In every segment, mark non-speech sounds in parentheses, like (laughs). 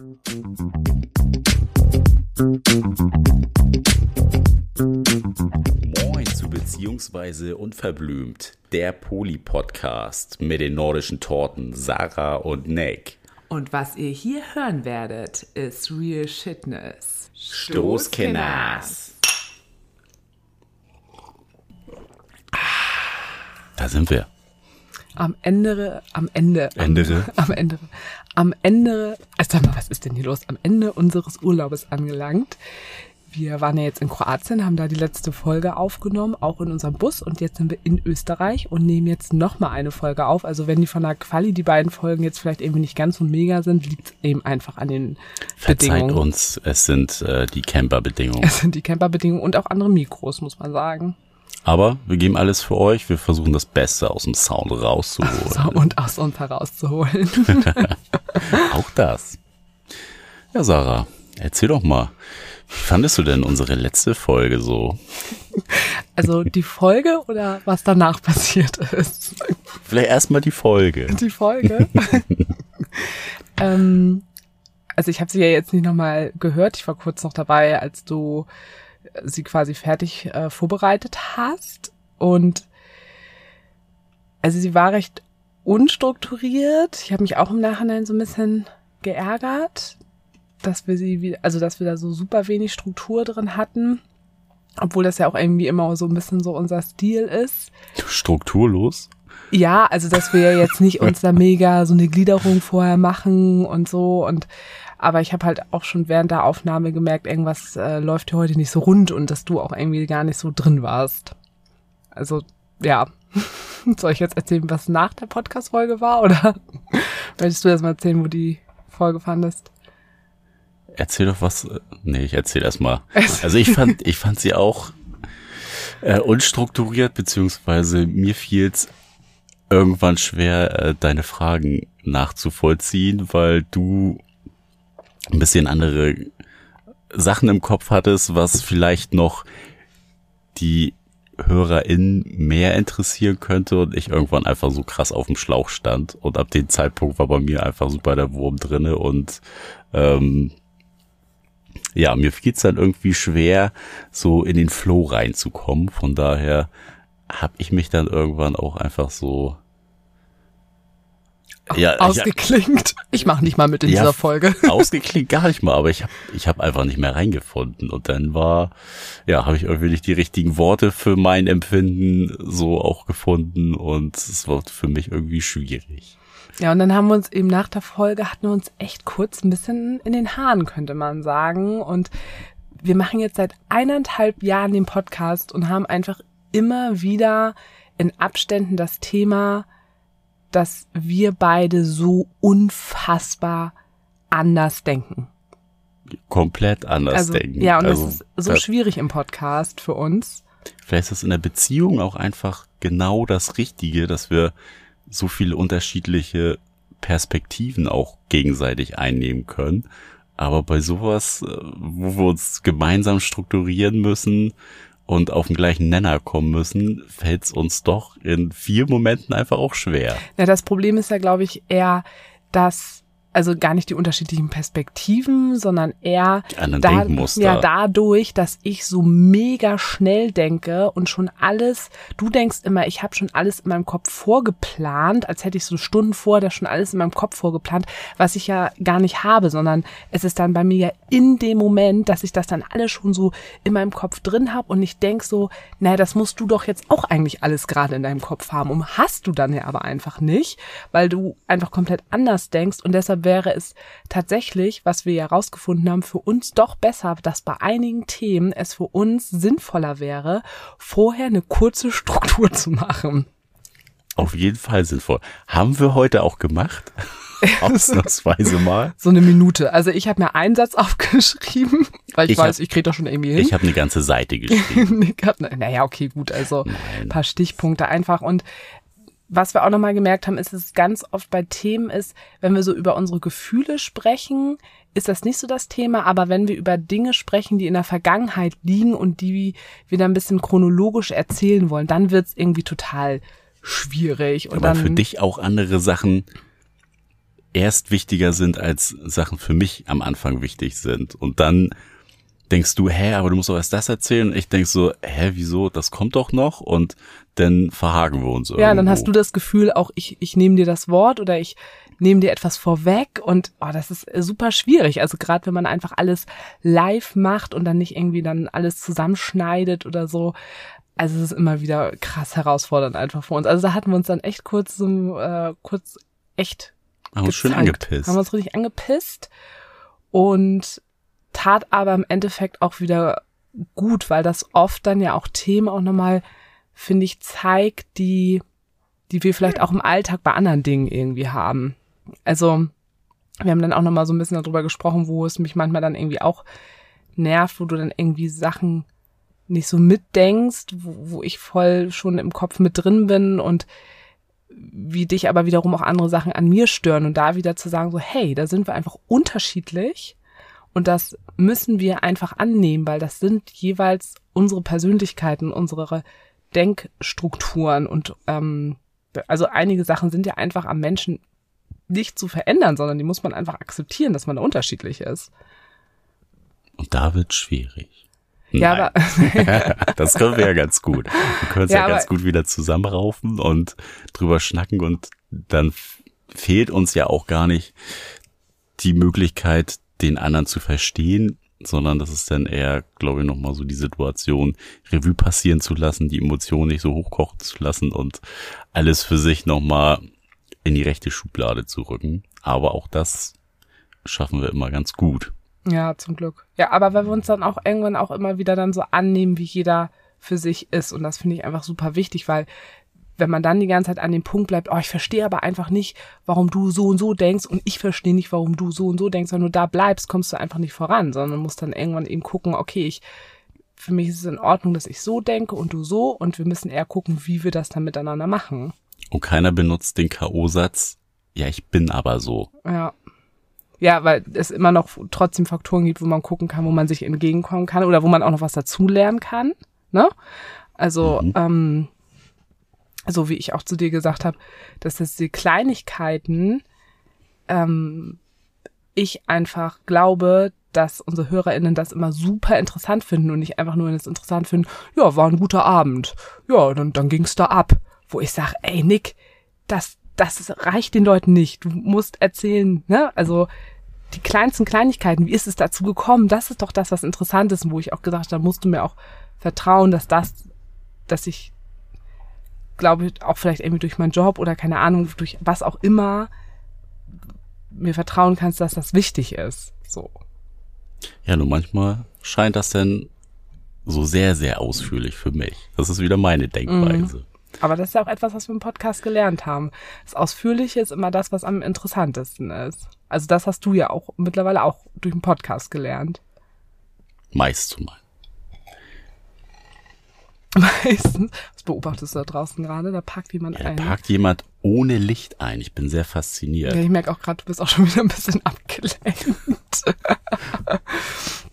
Moin zu Beziehungsweise Unverblümt, der Poli-Podcast mit den nordischen Torten Sarah und Nick. Und was ihr hier hören werdet, ist Real Shitness. Stoßkenners. Da sind wir. Am Ende, am Ende, am, Ende. am Ende, am Ende, also sag mal, was ist denn hier los? Am Ende unseres Urlaubes angelangt. Wir waren ja jetzt in Kroatien, haben da die letzte Folge aufgenommen, auch in unserem Bus und jetzt sind wir in Österreich und nehmen jetzt nochmal eine Folge auf. Also wenn die von der Quali, die beiden Folgen jetzt vielleicht irgendwie nicht ganz so mega sind, liegt es eben einfach an den Verzeiht Bedingungen. uns, es sind äh, die Camper-Bedingungen. Es sind die Camperbedingungen und auch andere Mikros, muss man sagen. Aber wir geben alles für euch. Wir versuchen das Beste aus dem Sound rauszuholen. Und aus uns herauszuholen. (laughs) Auch das. Ja, Sarah, erzähl doch mal. Wie fandest du denn unsere letzte Folge so? Also die Folge oder was danach passiert ist? Vielleicht erstmal die Folge. Die Folge. (laughs) ähm, also ich habe sie ja jetzt nicht nochmal gehört. Ich war kurz noch dabei, als du sie quasi fertig äh, vorbereitet hast. Und also sie war recht unstrukturiert. Ich habe mich auch im Nachhinein so ein bisschen geärgert, dass wir sie, also dass wir da so super wenig Struktur drin hatten. Obwohl das ja auch irgendwie immer so ein bisschen so unser Stil ist. Strukturlos? Ja, also dass wir jetzt nicht uns da mega so eine Gliederung vorher machen und so und aber ich habe halt auch schon während der Aufnahme gemerkt, irgendwas äh, läuft hier heute nicht so rund und dass du auch irgendwie gar nicht so drin warst. Also ja, (laughs) soll ich jetzt erzählen, was nach der Podcast-Folge war oder (laughs) möchtest du erst mal erzählen, wo die Folge fandest? Erzähl doch was. äh, Nee, ich erzähl erst mal. (laughs) Also ich fand, ich fand sie auch äh, unstrukturiert, beziehungsweise mir fiel's irgendwann schwer, äh, deine Fragen nachzuvollziehen, weil du ein bisschen andere Sachen im Kopf hattest, was vielleicht noch die HörerInnen mehr interessieren könnte und ich irgendwann einfach so krass auf dem Schlauch stand und ab dem Zeitpunkt war bei mir einfach super der Wurm drinne und ähm, ja, mir fiel es dann irgendwie schwer, so in den Flow reinzukommen. Von daher habe ich mich dann irgendwann auch einfach so ja, Ausgeklingt. Ich mache nicht mal mit in Ja, dieser Folge. (laughs) ausgeklingt gar nicht mal, aber ich habe ich hab einfach nicht mehr reingefunden und dann war ja, habe ich irgendwie nicht die richtigen Worte für mein Empfinden so auch gefunden und es war für mich irgendwie schwierig. Ja, und dann haben wir uns eben nach der Folge, hatten wir uns echt kurz ein bisschen in den Haaren, könnte man sagen. Und wir machen jetzt seit eineinhalb Jahren den Podcast und haben einfach immer wieder in Abständen das Thema, dass wir beide so unfassbar anders denken. Komplett anders also, denken. ja, und also, das ist so das- schwierig im Podcast für uns. Vielleicht ist das in der Beziehung auch einfach genau das Richtige, dass wir so viele unterschiedliche Perspektiven auch gegenseitig einnehmen können. Aber bei sowas, äh, wo wir uns gemeinsam strukturieren müssen und auf den gleichen Nenner kommen müssen, fällt es uns doch in vier Momenten einfach auch schwer. Ja, das Problem ist ja, glaube ich, eher, dass also gar nicht die unterschiedlichen Perspektiven, sondern eher Denkmuster. ja dadurch, dass ich so mega schnell denke und schon alles, du denkst immer, ich habe schon alles in meinem Kopf vorgeplant, als hätte ich so Stunden vor, das schon alles in meinem Kopf vorgeplant, was ich ja gar nicht habe, sondern es ist dann bei mir ja in dem Moment, dass ich das dann alles schon so in meinem Kopf drin habe und ich denk so, naja, das musst du doch jetzt auch eigentlich alles gerade in deinem Kopf haben und hast du dann ja aber einfach nicht, weil du einfach komplett anders denkst und deshalb wäre es tatsächlich, was wir ja rausgefunden haben, für uns doch besser, dass bei einigen Themen es für uns sinnvoller wäre, vorher eine kurze (laughs) Struktur zu machen. Auf jeden Fall sinnvoll. Haben wir heute auch gemacht. (laughs) Ausnahmsweise mal. So eine Minute. Also ich habe mir einen Satz (laughs) aufgeschrieben, weil ich, Ich weiß, hab- ich kriege das schon irgendwie hin. Ich habe eine ganze Seite geschrieben. Hab, naja, okay, gut, also Nein. ein paar Stichpunkte einfach. Und was wir auch nochmal gemerkt haben, ist, dass es ganz oft bei Themen ist, wenn wir so über unsere Gefühle sprechen, ist das nicht so das Thema, aber wenn wir über Dinge sprechen, die in der Vergangenheit liegen und die wir dann ein bisschen chronologisch erzählen wollen, dann wird's irgendwie total schwierig. Und Aber dann, für dich auch andere Sachen erst wichtiger sind, als Sachen für mich am Anfang wichtig sind. Und dann denkst du, hä, aber du musst doch erst das erzählen. Und ich denk so, hä, wieso, das kommt doch noch und dann verhaken wir uns irgendwo. Ja, dann hast du das Gefühl, auch ich, ich nehme dir das Wort oder ich nehme dir etwas vorweg und oh, das ist super schwierig. Also gerade wenn man einfach alles live macht und dann nicht irgendwie dann alles zusammenschneidet oder so. Also es ist immer wieder krass herausfordernd einfach für uns. Also da hatten wir uns dann echt kurz so, äh, kurz echt haben uns schön angepisst. Haben uns richtig angepisst und tat aber im Endeffekt auch wieder gut, weil das oft dann ja auch Themen auch nochmal, finde ich, zeigt, die, die wir vielleicht auch im Alltag bei anderen Dingen irgendwie haben. Also, wir haben dann auch nochmal so ein bisschen darüber gesprochen, wo es mich manchmal dann irgendwie auch nervt, wo du dann irgendwie Sachen nicht so mitdenkst, wo, wo ich voll schon im Kopf mit drin bin und wie dich aber wiederum auch andere Sachen an mir stören und da wieder zu sagen, so, hey, da sind wir einfach unterschiedlich und das müssen wir einfach annehmen, weil das sind jeweils unsere Persönlichkeiten, unsere Denkstrukturen und ähm, also einige Sachen sind ja einfach am Menschen nicht zu verändern, sondern die muss man einfach akzeptieren, dass man da unterschiedlich ist. Und da wird schwierig. Ja, Nein. aber (laughs) das können wir ja ganz gut. Wir können uns Ja, ja, ganz gut wieder zusammenraufen und drüber schnacken und dann fehlt uns ja auch gar nicht die Möglichkeit, den anderen zu verstehen, sondern das ist dann eher, glaube ich, nochmal so die Situation, Revue passieren zu lassen, die Emotionen nicht so hochkochen zu lassen und alles für sich nochmal in die rechte Schublade zu rücken. Aber auch das schaffen wir immer ganz gut. Ja, zum Glück. Ja, aber weil wir uns dann auch irgendwann auch immer wieder dann so annehmen, wie jeder für sich ist. Und das finde ich einfach super wichtig, weil wenn man dann die ganze Zeit an dem Punkt bleibt, oh, ich verstehe aber einfach nicht, warum du so und so denkst und ich verstehe nicht, warum du so und so denkst, wenn du da bleibst, kommst du einfach nicht voran, sondern musst dann irgendwann eben gucken, okay, ich, für mich ist es in Ordnung, dass ich so denke und du so und wir müssen eher gucken, wie wir das dann miteinander machen. Und keiner benutzt den K.O.-Satz, ja, ich bin aber so. Ja. Ja, weil es immer noch trotzdem Faktoren gibt, wo man gucken kann, wo man sich entgegenkommen kann oder wo man auch noch was dazulernen kann. Ne? Also, Mhm. ähm, so wie ich auch zu dir gesagt habe, dass das die Kleinigkeiten, ähm, ich einfach glaube, dass unsere HörerInnen das immer super interessant finden und nicht einfach nur es interessant finden, ja, war ein guter Abend. Ja, dann, dann ging's da ab. Wo ich sage, ey Nick, das, das reicht den Leuten nicht. Du musst erzählen, ne? Also die kleinsten Kleinigkeiten, wie ist es dazu gekommen? Das ist doch das, was interessant ist, wo ich auch gesagt habe, da musst du mir auch vertrauen, dass das, dass ich glaube ich, auch vielleicht irgendwie durch meinen Job oder keine Ahnung, durch was auch immer mir vertrauen kannst, dass das wichtig ist. So. Ja, nur manchmal scheint das denn so sehr, sehr ausführlich für mich. Das ist wieder meine Denkweise. Aber das ist ja auch etwas, was wir im Podcast gelernt haben. Das Ausführliche ist immer das, was am interessantesten ist. Also das hast du ja auch mittlerweile auch durch den Podcast gelernt. Meist zumal. Meistens. Was beobachtest du da draußen gerade? Da parkt jemand Ja, da ein. parkt jemand ohne Licht ein. Ich bin sehr fasziniert. Ja, ich merke auch gerade, du bist auch schon wieder ein bisschen abgelenkt. (laughs)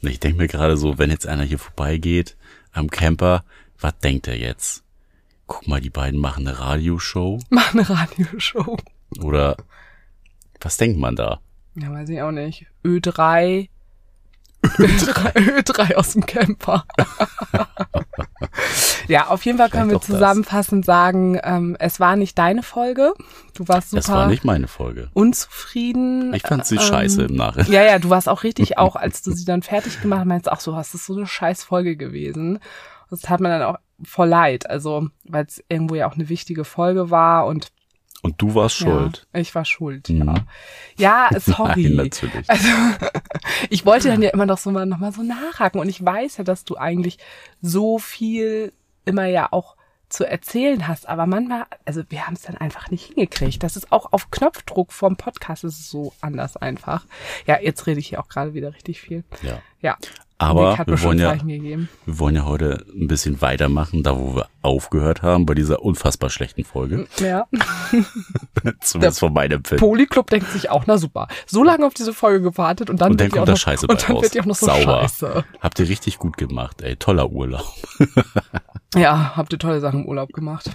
Ich denke mir gerade so, wenn jetzt einer hier vorbeigeht am Camper, was denkt er jetzt? Guck mal, die beiden machen eine Radioshow. (laughs) Mach eine Radioshow. Oder was denkt man da? Ja, weiß ich auch nicht. Ö3. Ö3, (laughs) Ö3 aus dem Camper. (laughs) ja, auf jeden Fall können wir Vielleicht das. zusammenfassend sagen, ähm, es war nicht deine Folge. Du warst super Das war nicht meine Folge. unzufrieden. Ich fand sie Ähm, scheiße im Nachhinein. Ja, ja, du warst auch richtig, (laughs) auch als du sie dann fertig gemacht hast, meinst ach so, hast das ist so eine scheiß Folge gewesen. Das tat mir dann auch voll leid, also weil es irgendwo ja auch eine wichtige Folge war und Und du warst schuld. ja, ich war schuld, Mhm. ja. (laughs) Ja, sorry. Nein, natürlich. Also, (laughs) ich wollte dann ja immer noch so mal noch mal so nachhaken und ich weiß ja, dass du eigentlich so viel immer ja auch zu erzählen hast, aber manchmal, also wir haben es dann einfach nicht hingekriegt. Das ist auch auf Knopfdruck vom Podcast ist es so anders einfach. Ja, jetzt rede ich hier auch gerade wieder richtig viel. Ja. Ja. Aber wir wollen ja, gegeben. wir wollen ja heute ein bisschen weitermachen, da wo wir aufgehört haben, bei dieser unfassbar schlechten Folge. Ja. (laughs) Zumindest von meinem Empfinden. Polyclub denkt sich auch, na super. So lange auf diese Folge gewartet und dann, Und dann kommt auch da noch, Scheiße bei und dann raus. wird die auch noch so Sauber. scheiße. Habt ihr richtig gut gemacht, ey. Toller Urlaub. (laughs) Ja, habt ihr tolle Sachen im Urlaub gemacht.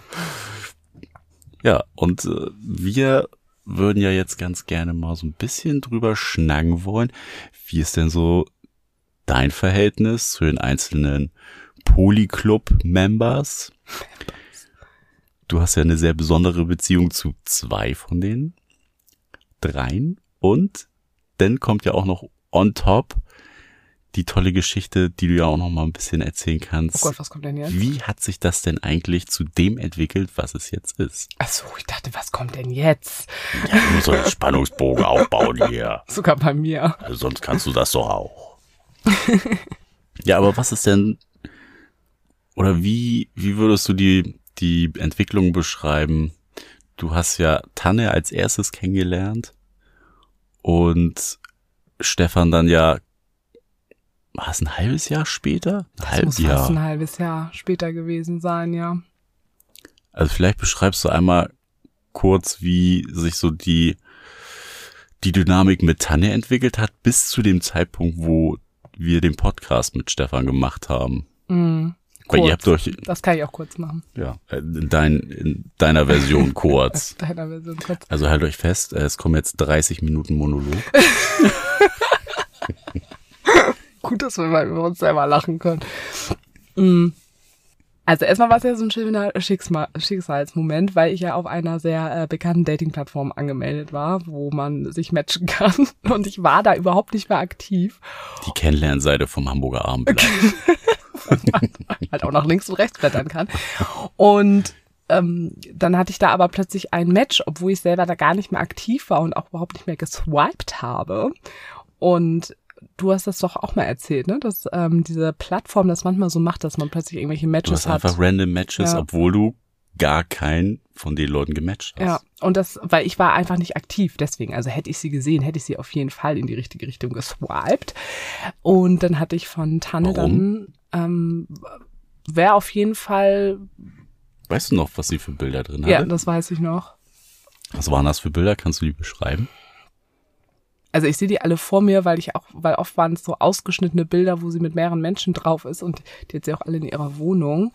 Ja, und äh, wir würden ja jetzt ganz gerne mal so ein bisschen drüber schnacken wollen, wie ist denn so dein Verhältnis zu den einzelnen Polyclub-Members? Du hast ja eine sehr besondere Beziehung zu zwei von den dreien und dann kommt ja auch noch on top die tolle Geschichte, die du ja auch noch mal ein bisschen erzählen kannst. Oh Gott, was kommt denn jetzt? Wie hat sich das denn eigentlich zu dem entwickelt, was es jetzt ist? Ach so, ich dachte, was kommt denn jetzt? Ja, du musst doch einen Spannungsbogen aufbauen hier. (laughs) Sogar bei mir. Also sonst kannst du das doch auch. (laughs) ja, aber was ist denn, oder wie, wie würdest du die, die Entwicklung beschreiben? Du hast ja Tanne als erstes kennengelernt und Stefan dann ja war es ein halbes Jahr später? Ein Das halbes muss Jahr. fast ein halbes Jahr später gewesen sein, ja. Also vielleicht beschreibst du einmal kurz, wie sich so die, die Dynamik mit Tanne entwickelt hat, bis zu dem Zeitpunkt, wo wir den Podcast mit Stefan gemacht haben. Mhm. Weil ihr Kurz. habt euch, Das kann ich auch kurz machen. ja, in, dein, in deiner Version (laughs) kurz. Deiner Version kurz. Also halt euch fest, äh, es kommen jetzt 30 Minuten Monolog. (laughs) Gut, dass wir mal über uns selber lachen können. Mm. Also erstmal war es ja so ein schöner Schicksal Schicksalsmoment, weil ich ja auf einer sehr äh, bekannten Dating-Plattform angemeldet war, wo man sich matchen (laughs) kann. Und ich war da überhaupt nicht mehr aktiv. Die Kennenlernseite vom Hamburger Abendblatt. (laughs) halt auch nach links und rechts blättern kann. Und ähm, dann hatte ich da aber plötzlich ein Match, obwohl ich selber da gar nicht mehr aktiv war und auch überhaupt nicht mehr geswiped habe. Und du hast das doch auch mal erzählt, ne? Dass ähm, diese Plattform das manchmal so macht, dass man plötzlich irgendwelche Du Matches hast hat. einfach random Matches, Ja. obwohl du gar keinen von den Leuten gematcht hast. Ja, und das, weil ich war einfach nicht aktiv, deswegen, also hätte ich sie gesehen, hätte ich sie auf jeden Fall in die richtige Richtung geswiped. Und dann hatte ich von Tanne Warum? dann, ähm, wäre auf jeden Fall, Weißt du noch, was sie für Bilder drin ja, hatte? das weiß ich noch. Was waren das für Bilder? Kannst du die beschreiben? Also ich sehe die alle vor mir, weil ich auch, weil oft waren es so ausgeschnittene Bilder, wo sie mit mehreren Menschen drauf ist und die hat sie auch alle in ihrer Wohnung.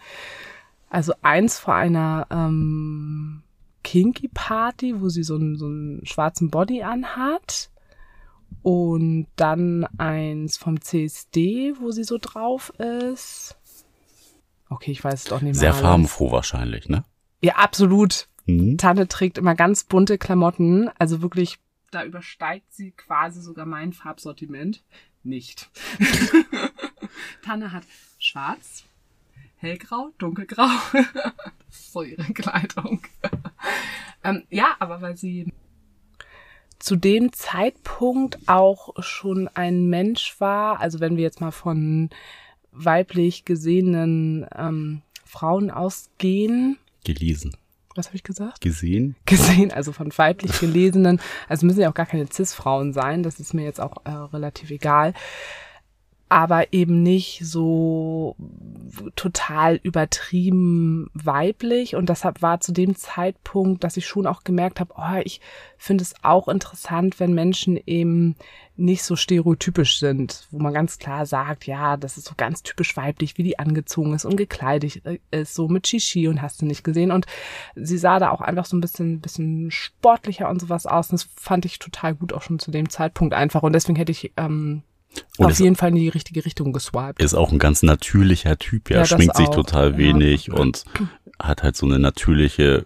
Also eins vor einer ähm, Kinky Party, wo sie so einen, so einen schwarzen Body anhat. Und dann eins vom CSD, wo sie so drauf ist. Okay, ich weiß es doch nicht mehr. Sehr alles. farbenfroh wahrscheinlich, ne? Ja, absolut. Mhm. Tanne trägt immer ganz bunte Klamotten, also wirklich, da übersteigt sie quasi sogar mein Farbsortiment. Nicht. (laughs) Tanne hat schwarz, hellgrau, dunkelgrau. das (laughs) ist so ihre Kleidung. ähm, ja, aber weil sie zu dem Zeitpunkt auch schon ein Mensch war, also wenn wir jetzt mal von weiblich gesehenen ähm, Frauen ausgehen, Gelesen. Was habe ich gesagt? Gesehen? Gesehen, also von weiblich gelesenen, also müssen ja auch gar keine Cis-Frauen sein, das ist mir jetzt auch äh, relativ egal, aber eben nicht so total übertrieben weiblich und deshalb war zu dem Zeitpunkt, dass ich schon auch gemerkt habe, oh, ich finde es auch interessant, wenn Menschen eben nicht so stereotypisch sind, wo man ganz klar sagt, ja, das ist so ganz typisch weiblich, wie die angezogen ist und gekleidet ist, so mit Shishi und hast du nicht gesehen. Und sie sah da auch einfach so ein bisschen, bisschen sportlicher und sowas aus. Und das fand ich total gut auch schon zu dem Zeitpunkt einfach. Und deswegen hätte ich ähm, Und auf jeden Fall in die richtige Richtung geswiped. ist auch ein ganz natürlicher Typ, ja. Ja, Schminkt sich total ja. wenig und (clears throat) hat halt so eine natürliche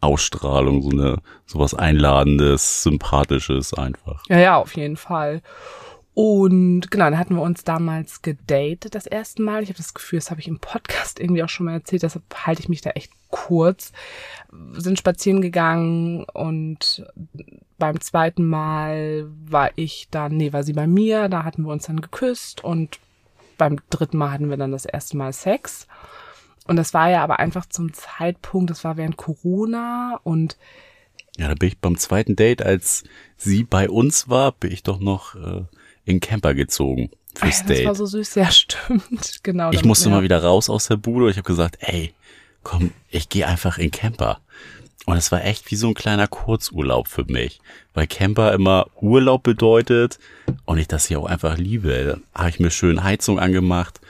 Ausstrahlung, so eine, sowas Einladendes, Sympathisches einfach. Ja, ja, auf jeden Fall. Und genau, dann hatten wir uns damals gedatet das erste Mal. Ich habe das Gefühl, das habe ich im Podcast irgendwie auch schon mal erzählt, deshalb halte ich mich da echt kurz. Sind spazieren gegangen und beim zweiten Mal war ich dann, nee, war sie bei mir, da hatten wir uns dann geküsst und beim dritten Mal hatten wir dann das erste Mal Sex. Und das war ja aber einfach zum Zeitpunkt, das war während Corona und Ja, da bin ich beim zweiten Date, als sie bei uns war, bin ich doch noch äh, in Camper gezogen fürs Ah das war Date. so süß, ja, (laughs) stimmt, genau. ich musste ja. mal wieder raus aus der Bude und ich habe gesagt, ey, komm, ich gehe einfach in Camper. Und es war echt wie so ein kleiner Kurzurlaub für mich, weil Camper immer Urlaub bedeutet und ich das hier auch einfach liebe. Da habe ich mir schön Heizung angemacht,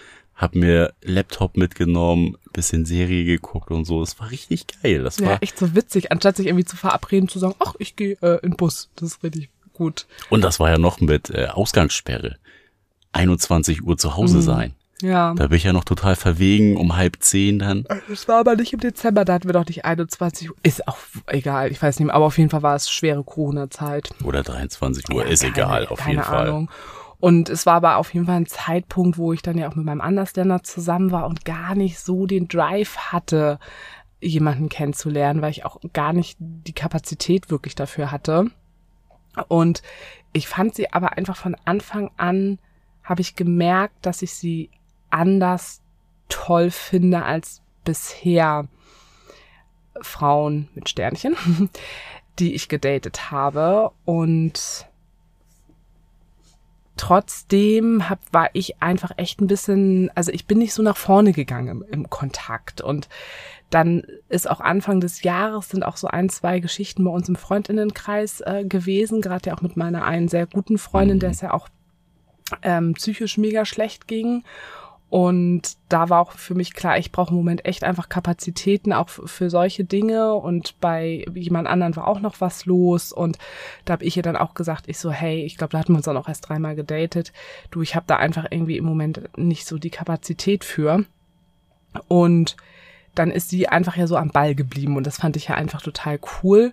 hab mir Laptop mitgenommen, bisschen Serie geguckt und so. Es war richtig geil. Das Ja, war echt so witzig, anstatt sich irgendwie zu verabreden, zu sagen, ach, ich gehe äh, in Bus. Das ist richtig gut. und das war ja noch mit äh, Ausgangssperre. 21 Uhr zu Hause sein. Ja. Da bin ich ja noch total verwegen, um halb zehn dann. Es war aber nicht im Dezember, da hatten wir doch nicht 21 Uhr. Ist auch egal, ich weiß nicht mehr, aber auf jeden Fall war es schwere Corona-Zeit. Oder 23 Uhr, Ja, ist keine- egal, auf jeden Fall. Und es war aber auf jeden Fall ein Zeitpunkt, wo ich dann ja auch mit meinem Andersländer zusammen war und gar nicht so den Drive hatte, jemanden kennenzulernen, weil ich auch gar nicht die Kapazität wirklich dafür hatte. Und ich fand sie aber einfach von Anfang an, habe ich gemerkt, dass ich sie anders toll finde als bisher Frauen mit Sternchen, (laughs) die ich gedatet habe. Und trotzdem hab, war ich einfach echt ein bisschen, also ich bin nicht so nach vorne gegangen im, im Kontakt. Und dann ist auch Anfang des Jahres sind auch so ein, zwei Geschichten bei uns im Freundinnenkreis äh, gewesen, gerade ja auch mit meiner einen sehr guten Freundin, der es ja auch ähm, psychisch mega schlecht ging. Und da war auch für mich klar, ich brauche im Moment echt einfach Kapazitäten auch für solche Dinge. Und bei jemand anderen war auch noch was los. Und da habe ich ihr dann auch gesagt, ich so, hey, ich glaube, da hatten wir uns dann auch erst dreimal gedatet. Du, ich habe da einfach irgendwie im Moment nicht so die Kapazität für. Und dann ist sie einfach ja so am Ball geblieben. Und das fand ich ja einfach total cool.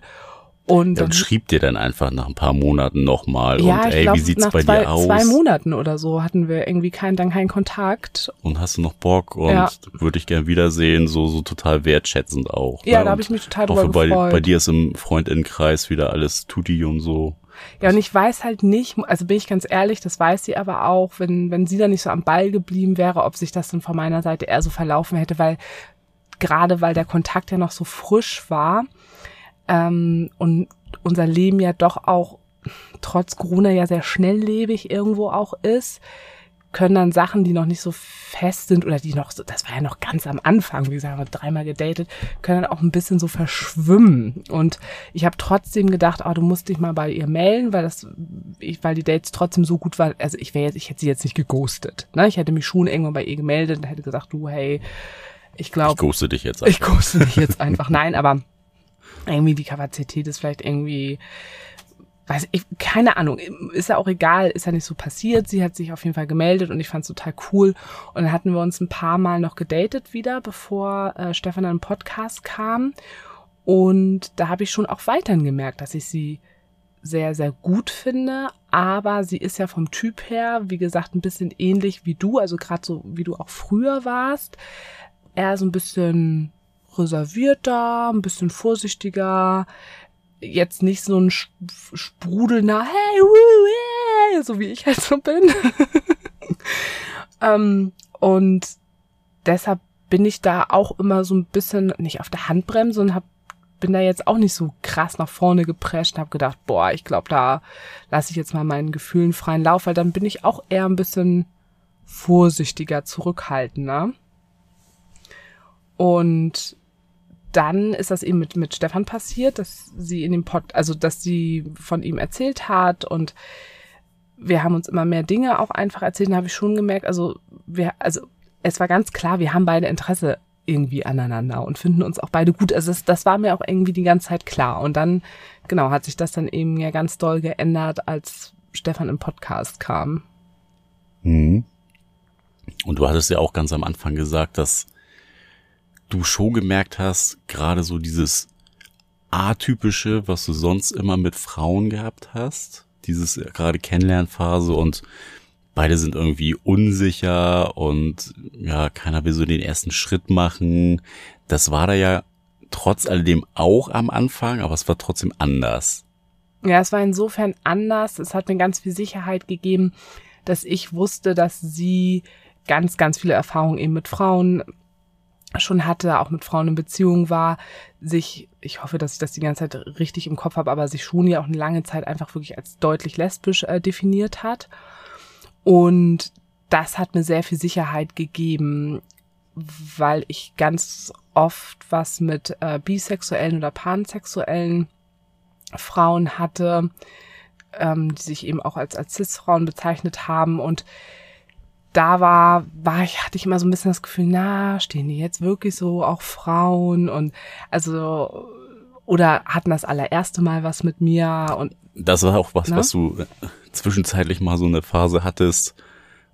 Und Ja, dann und schrieb dir dann einfach nach ein paar Monaten nochmal ja, und ey, glaub, wie sieht's nach bei zwei, dir aus? zwei Monaten oder so hatten wir irgendwie keinen, dann keinen Kontakt. Und hast du noch Bock und Ja. würde ich gern wiedersehen, so, so total wertschätzend auch. Ja, ne? da hab Und ich mich total drüber bei, gefreut. bei dir ist im Freundinnenkreis wieder alles tutti und so. Ja, und ich weiß halt nicht, also bin ich ganz ehrlich, das weiß sie aber auch, wenn, wenn sie da nicht so am Ball geblieben wäre, ob sich das dann von meiner Seite eher so verlaufen hätte, weil gerade weil der Kontakt ja noch so frisch war ähm, und unser Leben ja doch auch trotz Corona ja sehr schnelllebig irgendwo auch ist, können dann Sachen, die noch nicht so fest sind oder die noch so, das war ja noch ganz am Anfang, wie gesagt, wir haben dreimal gedatet, können dann auch ein bisschen so verschwimmen. Und ich habe trotzdem gedacht, oh, du musst dich mal bei ihr melden, weil das, ich, weil die Dates trotzdem so gut waren. Also ich wäre jetzt, ich hätte sie jetzt nicht geghostet. Ne? Ich hätte mich schon irgendwann bei ihr gemeldet und hätte gesagt, du, hey, ich Ich glaube, ghoste dich jetzt ich einfach. ghoste dich jetzt einfach. (laughs) Nein, aber irgendwie die Kapazität ist vielleicht irgendwie, weiß ich, keine Ahnung, ist ja auch egal, ist ja nicht so passiert. Sie hat sich auf jeden Fall gemeldet und ich fand es total cool. Und dann hatten wir uns ein paar Mal noch gedatet wieder, bevor äh, Stefan in den Podcast kam. Und da habe ich schon auch weiterhin gemerkt, dass ich sie sehr, sehr gut finde. Aber sie ist ja vom Typ her, wie gesagt, ein bisschen ähnlich wie du, also gerade so, wie du auch früher warst. Eher so ein bisschen reservierter, ein bisschen vorsichtiger, jetzt nicht so ein sprudelnder, hey, woo, yeah, so wie ich halt so bin. (laughs) ähm, und deshalb bin ich da auch immer so ein bisschen nicht auf der Handbremse und hab, bin da jetzt auch nicht so krass nach vorne geprescht und habe gedacht, boah, ich glaube, da lasse ich jetzt mal meinen Gefühlen freien Lauf, weil dann bin ich auch eher ein bisschen vorsichtiger, zurückhaltender. Und dann ist das eben mit, mit Stefan passiert, dass sie in dem Pod, also dass sie von ihm erzählt hat und wir haben uns immer mehr Dinge auch einfach erzählt, und habe ich schon gemerkt, also wir, also es war ganz klar, wir haben beide Interesse irgendwie aneinander und finden uns auch beide gut. Also das, das war mir auch irgendwie die ganze Zeit klar. Und dann, genau, hat sich das dann eben ja ganz doll geändert, als Stefan im Podcast kam. Mhm. Und du hattest ja auch ganz am Anfang gesagt, dass du schon gemerkt hast, gerade so dieses atypische, was du sonst immer mit Frauen gehabt hast, dieses äh, gerade Kennenlernphase und beide sind irgendwie unsicher und ja, keiner will so den ersten Schritt machen. Das war da ja trotz alledem auch am Anfang, aber es war trotzdem anders. Ja, es war insofern anders. Es hat mir ganz viel Sicherheit gegeben, dass ich wusste, dass sie ganz, ganz viele Erfahrungen eben mit Frauen schon hatte, auch mit Frauen in Beziehung war, sich, ich hoffe, dass ich das die ganze Zeit richtig im Kopf habe, aber sich schon ja auch eine lange Zeit einfach wirklich als deutlich lesbisch äh, definiert hat. Und das hat mir sehr viel Sicherheit gegeben, weil ich ganz oft was mit äh, bisexuellen oder pansexuellen Frauen hatte, ähm, die sich eben auch als, als Cis-Frauen bezeichnet haben. Und da war, war ich, hatte ich immer so ein bisschen das Gefühl, na, stehen die jetzt wirklich so auch Frauen und also oder hatten das allererste Mal was mit mir und das war auch was, ne? was du zwischenzeitlich mal so eine Phase hattest,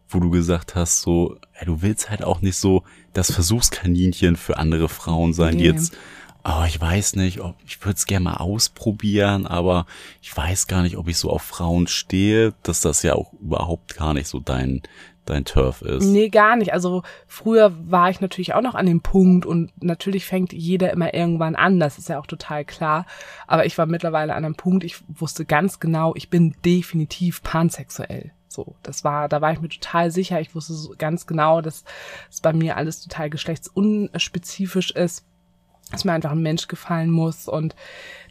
wo du gesagt hast, so, ey, du willst halt auch nicht so das Versuchskaninchen für andere Frauen sein, nee. die jetzt oh, ich weiß nicht, ob ich würde es gerne mal ausprobieren, aber ich weiß gar nicht, ob ich so auf Frauen stehe, dass das ja auch überhaupt gar nicht so dein dein Turf ist. Nee, gar nicht. Also früher war ich natürlich auch noch an dem Punkt und natürlich fängt jeder immer irgendwann an, das ist ja auch total klar. Aber ich war mittlerweile an einem Punkt, ich wusste ganz genau, ich bin definitiv pansexuell. So, das war, da war ich mir total sicher. Ich wusste so ganz genau, dass es bei mir alles total geschlechtsunspezifisch ist dass mir einfach ein Mensch gefallen muss und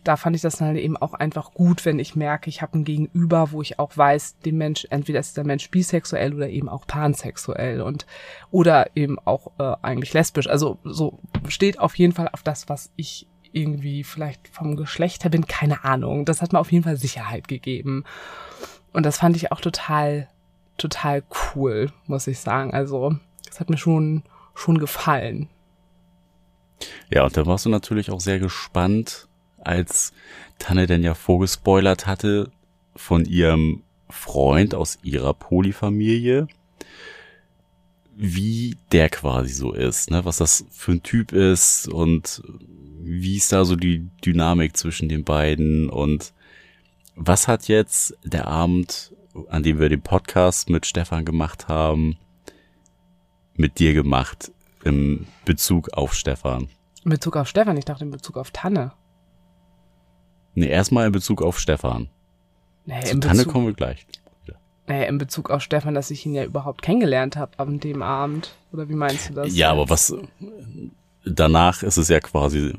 da fand ich das dann halt eben auch einfach gut, wenn ich merke, ich habe ein Gegenüber, wo ich auch weiß, dem Mensch, entweder ist der Mensch bisexuell oder eben auch pansexuell und oder eben auch äh, eigentlich lesbisch. Also so steht auf jeden Fall auf das, was ich irgendwie vielleicht vom Geschlecht her bin, keine Ahnung. Das hat mir auf jeden Fall Sicherheit gegeben. Und das fand ich auch total, total cool, muss ich sagen. Also, das hat mir schon, schon gefallen. Ja, und da warst du natürlich auch sehr gespannt, als Tanne denn ja vorgespoilert hatte von ihrem Freund aus ihrer Polyfamilie, wie der quasi so ist, ne? was das für ein Typ ist und wie ist da so die Dynamik zwischen den beiden und was hat jetzt der Abend, an dem wir den Podcast mit Stefan gemacht haben, mit dir gemacht im Bezug auf Stefan? In Bezug auf Stefan, ich dachte in Bezug auf Tanne. Nee, erstmal in Bezug auf Stefan. Nee, Zu Tanne kommen wir gleich. Nee, in Bezug auf Stefan, dass ich ihn ja überhaupt kennengelernt habe an dem Abend. Oder wie meinst du das? Ja, aber was danach ist es ja quasi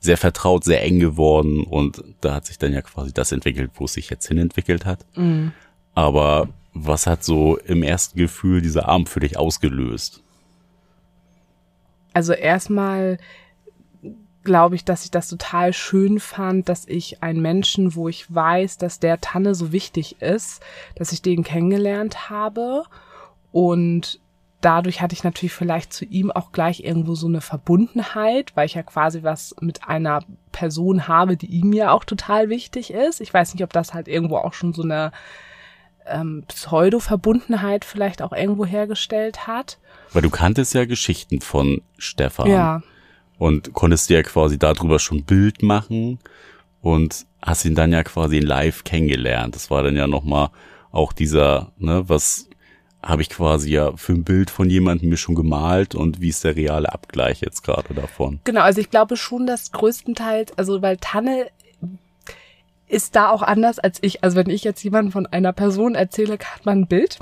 sehr vertraut, sehr eng geworden und da hat sich dann ja quasi das entwickelt, wo es sich jetzt hin entwickelt hat. Mhm. Aber was hat so im ersten Gefühl dieser Abend für dich ausgelöst? Also erstmal glaube ich, dass ich das total schön fand, dass ich einen Menschen, wo ich weiß, dass der Tanne so wichtig ist, dass ich den kennengelernt habe und dadurch hatte ich natürlich vielleicht zu ihm auch gleich irgendwo so eine Verbundenheit, weil ich ja quasi was mit einer Person habe, die ihm ja auch total wichtig ist. Ich weiß nicht, ob das halt irgendwo auch schon so eine ähm, Pseudo-Verbundenheit vielleicht auch irgendwo hergestellt hat. Weil du kanntest ja Geschichten von Stefan. Ja. Und konntest dir ja quasi darüber schon Bild machen und hast ihn dann ja quasi live kennengelernt. Das war dann ja nochmal auch dieser, ne, was habe ich quasi ja für ein Bild von jemandem mir schon gemalt und wie ist der reale Abgleich jetzt gerade davon? Genau, also ich glaube schon, dass größtenteils, also weil Tanne ist da auch anders als ich. Also wenn ich jetzt jemanden von einer Person erzähle, hat man ein Bild.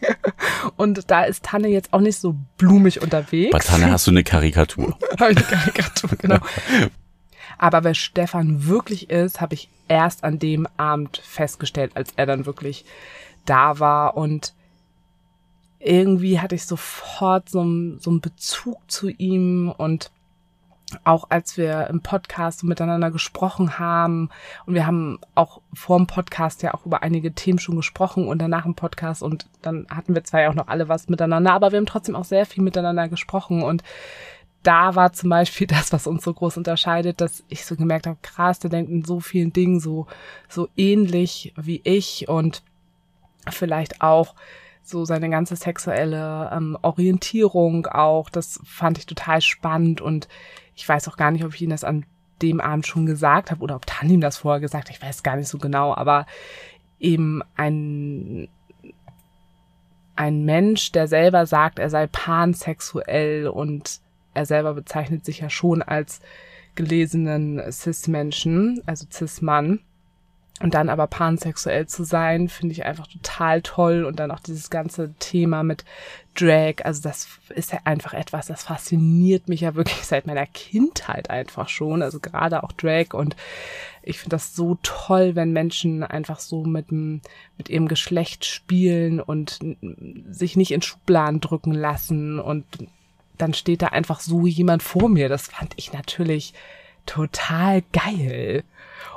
(laughs) und da ist Tanne jetzt auch nicht so blumig unterwegs. Bei Tanne hast du eine Karikatur. (laughs) eine Karikatur, genau. Aber wer Stefan wirklich ist, habe ich erst an dem Abend festgestellt, als er dann wirklich da war. Und irgendwie hatte ich sofort so, so einen Bezug zu ihm und auch als wir im Podcast miteinander gesprochen haben. Und wir haben auch vor dem Podcast ja auch über einige Themen schon gesprochen und danach im Podcast. Und dann hatten wir zwar ja auch noch alle was miteinander, aber wir haben trotzdem auch sehr viel miteinander gesprochen. Und da war zum Beispiel (laughs) das, was uns so groß unterscheidet, dass ich so gemerkt habe, krass, der denkt in so vielen Dingen so, so ähnlich wie ich. Und vielleicht auch so seine ganze sexuelle ähm, Orientierung auch. Das fand ich total spannend und ich weiß auch gar nicht, ob ich Ihnen das an dem Abend schon gesagt habe oder ob Tan ihm das vorher gesagt hat. Ich weiß gar nicht so genau, aber eben ein, ein Mensch, der selber sagt, er sei pansexuell und er selber bezeichnet sich ja schon als gelesenen Cis-Menschen, also Cis-Mann und dann aber pansexuell zu sein, finde ich einfach total toll. Und dann auch dieses ganze Thema mit Drag, also das ist ja einfach etwas, das fasziniert mich ja wirklich (laughs) seit meiner Kindheit einfach schon. Also gerade auch Drag. Und ich finde das so toll, wenn Menschen einfach so mit, mit ihrem Geschlecht spielen und sich nicht in Schubladen drücken lassen. Und dann steht da einfach so jemand vor mir. Das fand ich natürlich total geil.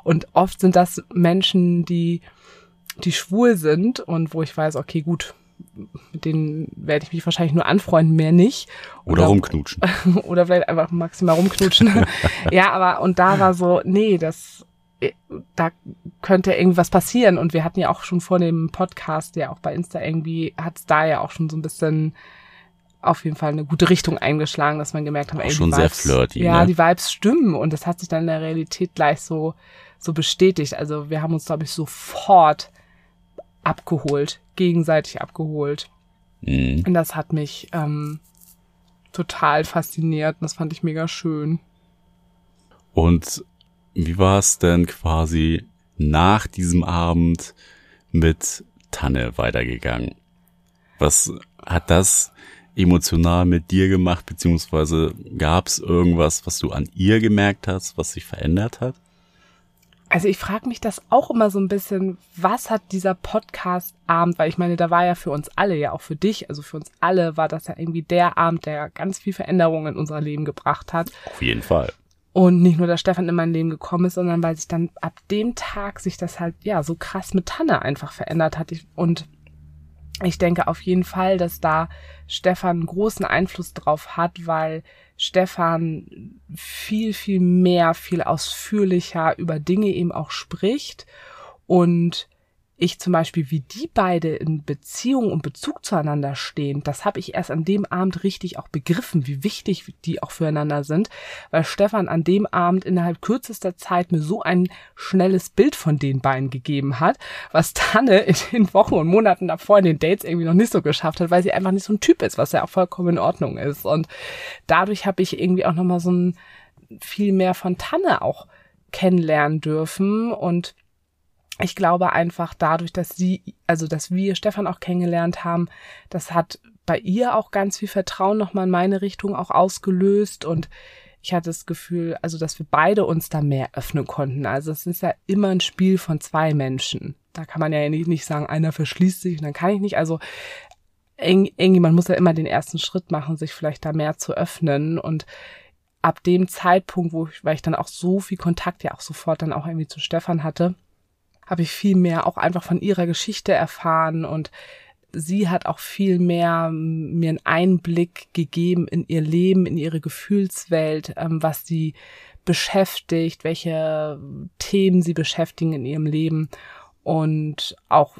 Und oft sind das Menschen, die, die schwul sind und wo ich weiß, okay, gut, mit denen werde ich mich wahrscheinlich nur anfreunden, mehr nicht. Oder, oder rumknutschen. (laughs) oder vielleicht einfach maximal rumknutschen. (laughs) ja, aber und da war so, nee, das da könnte irgendwas passieren. Und wir hatten ja auch schon vor dem Podcast, ja auch bei Insta irgendwie, hat es da ja auch schon so ein bisschen auf jeden Fall eine gute Richtung eingeschlagen, dass man gemerkt hat, ey, schon sehr flirty. Ja, ne? die Vibes stimmen und das hat sich dann in der Realität gleich so so bestätigt. Also wir haben uns glaube ich sofort abgeholt, gegenseitig abgeholt. Mhm. Und das hat mich ähm, total fasziniert und das fand ich mega schön. Und wie war es denn quasi nach diesem Abend mit Tanne weitergegangen? Was hat das emotional mit dir gemacht, beziehungsweise gab es irgendwas, was du an ihr gemerkt hast, was sich verändert hat? Also ich frage mich das auch immer so ein bisschen, was hat dieser Podcast-Abend, weil ich meine, da war ja für uns alle, ja auch für dich, also für uns alle war das ja irgendwie der Abend, der ganz viel Veränderungen in unser Leben gebracht hat. Auf jeden Fall. Und nicht nur, dass Stefan in mein Leben gekommen ist, sondern weil sich dann ab dem Tag sich das halt, ja, so krass mit Tanne einfach verändert hat. Und ich denke auf jeden Fall, dass da Stefan großen Einfluss drauf hat, weil Stefan viel, viel mehr, viel ausführlicher über Dinge eben auch spricht. Und ich zum Beispiel, wie die beide in Beziehung und Bezug zueinander stehen, das habe ich erst an dem Abend richtig auch begriffen, wie wichtig die auch füreinander sind, weil Stefan an dem Abend innerhalb kürzester Zeit mir so ein schnelles Bild von den beiden gegeben hat, was Tanne in den Wochen und Monaten davor in den Dates irgendwie noch nicht so geschafft hat, weil sie einfach nicht so ein Typ ist, was ja auch vollkommen in Ordnung ist. Und dadurch habe ich irgendwie auch nochmal so ein viel mehr von Tanne auch kennenlernen dürfen und ich glaube einfach dadurch, dass sie, also dass wir Stefan auch kennengelernt haben, das hat bei ihr auch ganz viel Vertrauen nochmal in meine Richtung auch ausgelöst und ich hatte das Gefühl, also dass wir beide uns da mehr öffnen konnten. Also es ist ja immer ein Spiel von zwei Menschen. Da kann man ja nicht sagen, einer verschließt sich und dann kann ich nicht. Also irgendwie, man muss ja immer den ersten Schritt machen, sich vielleicht da mehr zu öffnen und ab dem Zeitpunkt, wo ich, weil ich dann auch so viel Kontakt ja auch sofort dann auch irgendwie zu Stefan hatte, habe ich viel mehr auch einfach von ihrer Geschichte erfahren und sie hat auch viel mehr mir einen Einblick gegeben in ihr Leben, in ihre Gefühlswelt, ähm, was sie beschäftigt, welche Themen sie beschäftigen in ihrem Leben und auch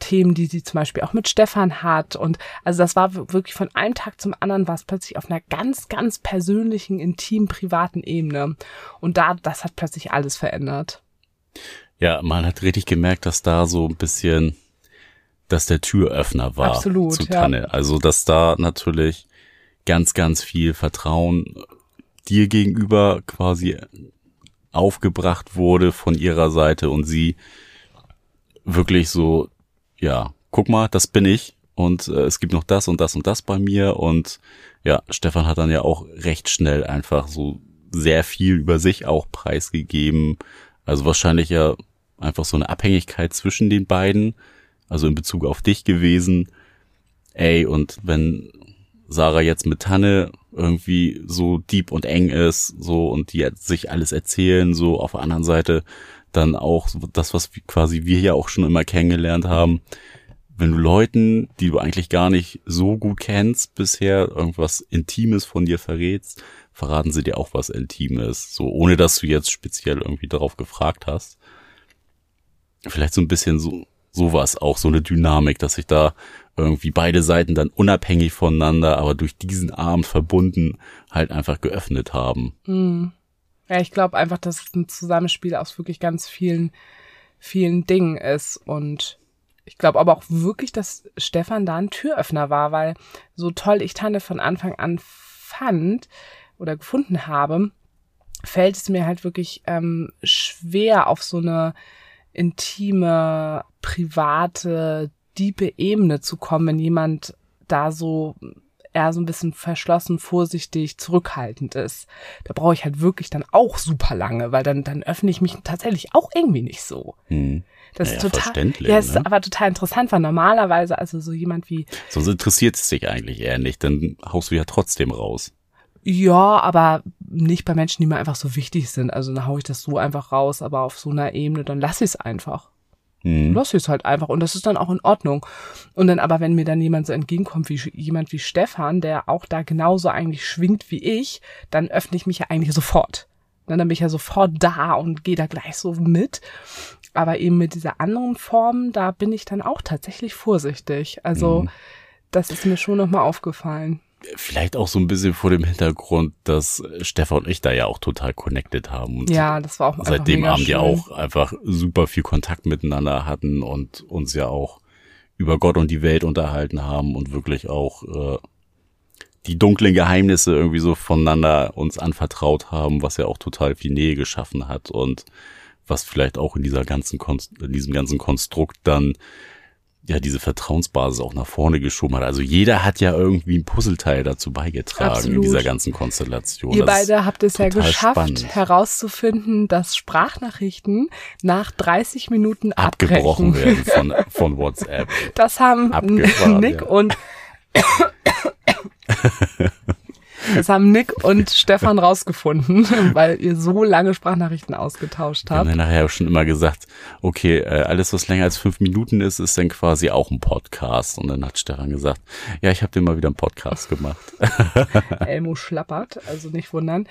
Themen, die sie zum Beispiel auch mit Stefan hat. Und also das war wirklich von einem Tag zum anderen war es plötzlich auf einer ganz, ganz persönlichen, intimen, privaten Ebene. Und da, das hat plötzlich alles verändert. Ja, man hat richtig gemerkt, dass da so ein bisschen, dass der Türöffner war Absolut, zu Tanne. Ja. Also, dass da natürlich ganz, ganz viel Vertrauen dir gegenüber quasi aufgebracht wurde von ihrer Seite und sie wirklich so, ja, guck mal, das bin ich und äh, es gibt noch das und das und das bei mir und ja, Stefan hat dann ja auch recht schnell einfach so sehr viel über sich auch preisgegeben, also wahrscheinlich ja einfach so eine Abhängigkeit zwischen den beiden, also in Bezug auf dich gewesen. Ey, und wenn Sarah jetzt mit Tanne irgendwie so deep und eng ist, so und die sich alles erzählen, so auf der anderen Seite dann auch das, was quasi wir ja auch schon immer kennengelernt haben, wenn du Leuten, die du eigentlich gar nicht so gut kennst bisher, irgendwas Intimes von dir verrätst, verraten sie dir auch was Intimes, so ohne dass du jetzt speziell irgendwie darauf gefragt hast. Vielleicht so ein bisschen so sowas auch, so eine Dynamik, dass sich da irgendwie beide Seiten dann unabhängig voneinander, aber durch diesen Abend verbunden halt einfach geöffnet haben. Mhm. Ja, ich glaube einfach, dass es ein Zusammenspiel aus wirklich ganz vielen, vielen Dingen ist und ich glaube aber auch wirklich, dass Stefan da ein Türöffner war, weil so toll ich Tanne von Anfang an fand oder gefunden habe, fällt es mir halt wirklich ähm, schwer auf so eine intime, private, diepe Ebene zu kommen, wenn jemand da so eher so ein bisschen verschlossen, vorsichtig, zurückhaltend ist. Da brauche ich halt wirklich dann auch super lange, weil dann, dann öffne ich mich tatsächlich auch irgendwie nicht so. Hm. Das naja, ist total, ja, ist ne? aber total interessant, weil normalerweise also so jemand wie. Sonst interessiert es dich eigentlich eher nicht, dann haust du ja trotzdem raus. Ja, aber nicht bei Menschen, die mir einfach so wichtig sind. Also dann haue ich das so einfach raus, aber auf so einer Ebene, dann lasse ich es einfach. Mhm. Lass es halt einfach und das ist dann auch in Ordnung. Und dann aber, wenn mir dann jemand so entgegenkommt, wie jemand wie Stefan, der auch da genauso eigentlich schwingt wie ich, dann öffne ich mich ja eigentlich sofort. Dann bin ich ja sofort da und gehe da gleich so mit. Aber eben mit dieser anderen Form, da bin ich dann auch tatsächlich vorsichtig. Also mhm. das ist mir schon nochmal aufgefallen. Vielleicht auch so ein bisschen vor dem Hintergrund, dass Stefan und ich da ja auch total connected haben. Und ja, das war auch Seitdem haben schön. wir auch einfach super viel Kontakt miteinander hatten und uns ja auch über Gott und die Welt unterhalten haben und wirklich auch äh, die dunklen Geheimnisse irgendwie so voneinander uns anvertraut haben, was ja auch total viel Nähe geschaffen hat und was vielleicht auch in dieser ganzen Konst in diesem ganzen Konstrukt dann ja diese Vertrauensbasis auch nach vorne geschoben hat. Also jeder hat ja irgendwie ein Puzzleteil dazu beigetragen Absolut. in dieser ganzen Konstellation. Ihr das beide habt es ja geschafft, spannend. herauszufinden, dass Sprachnachrichten nach 30 Minuten abgebrochen werden von, von WhatsApp. Das haben Nick ja. und Das haben Nick und Stefan rausgefunden, (laughs) weil ihr so lange Sprachnachrichten ausgetauscht habt. Wir haben nachher schon immer gesagt, okay, äh, alles was länger als fünf Minuten ist, ist dann quasi auch ein Podcast. Und dann hat Stefan gesagt, ja, ich habe dir mal wieder einen Podcast gemacht. (laughs) Elmo schlappert, also nicht wundern.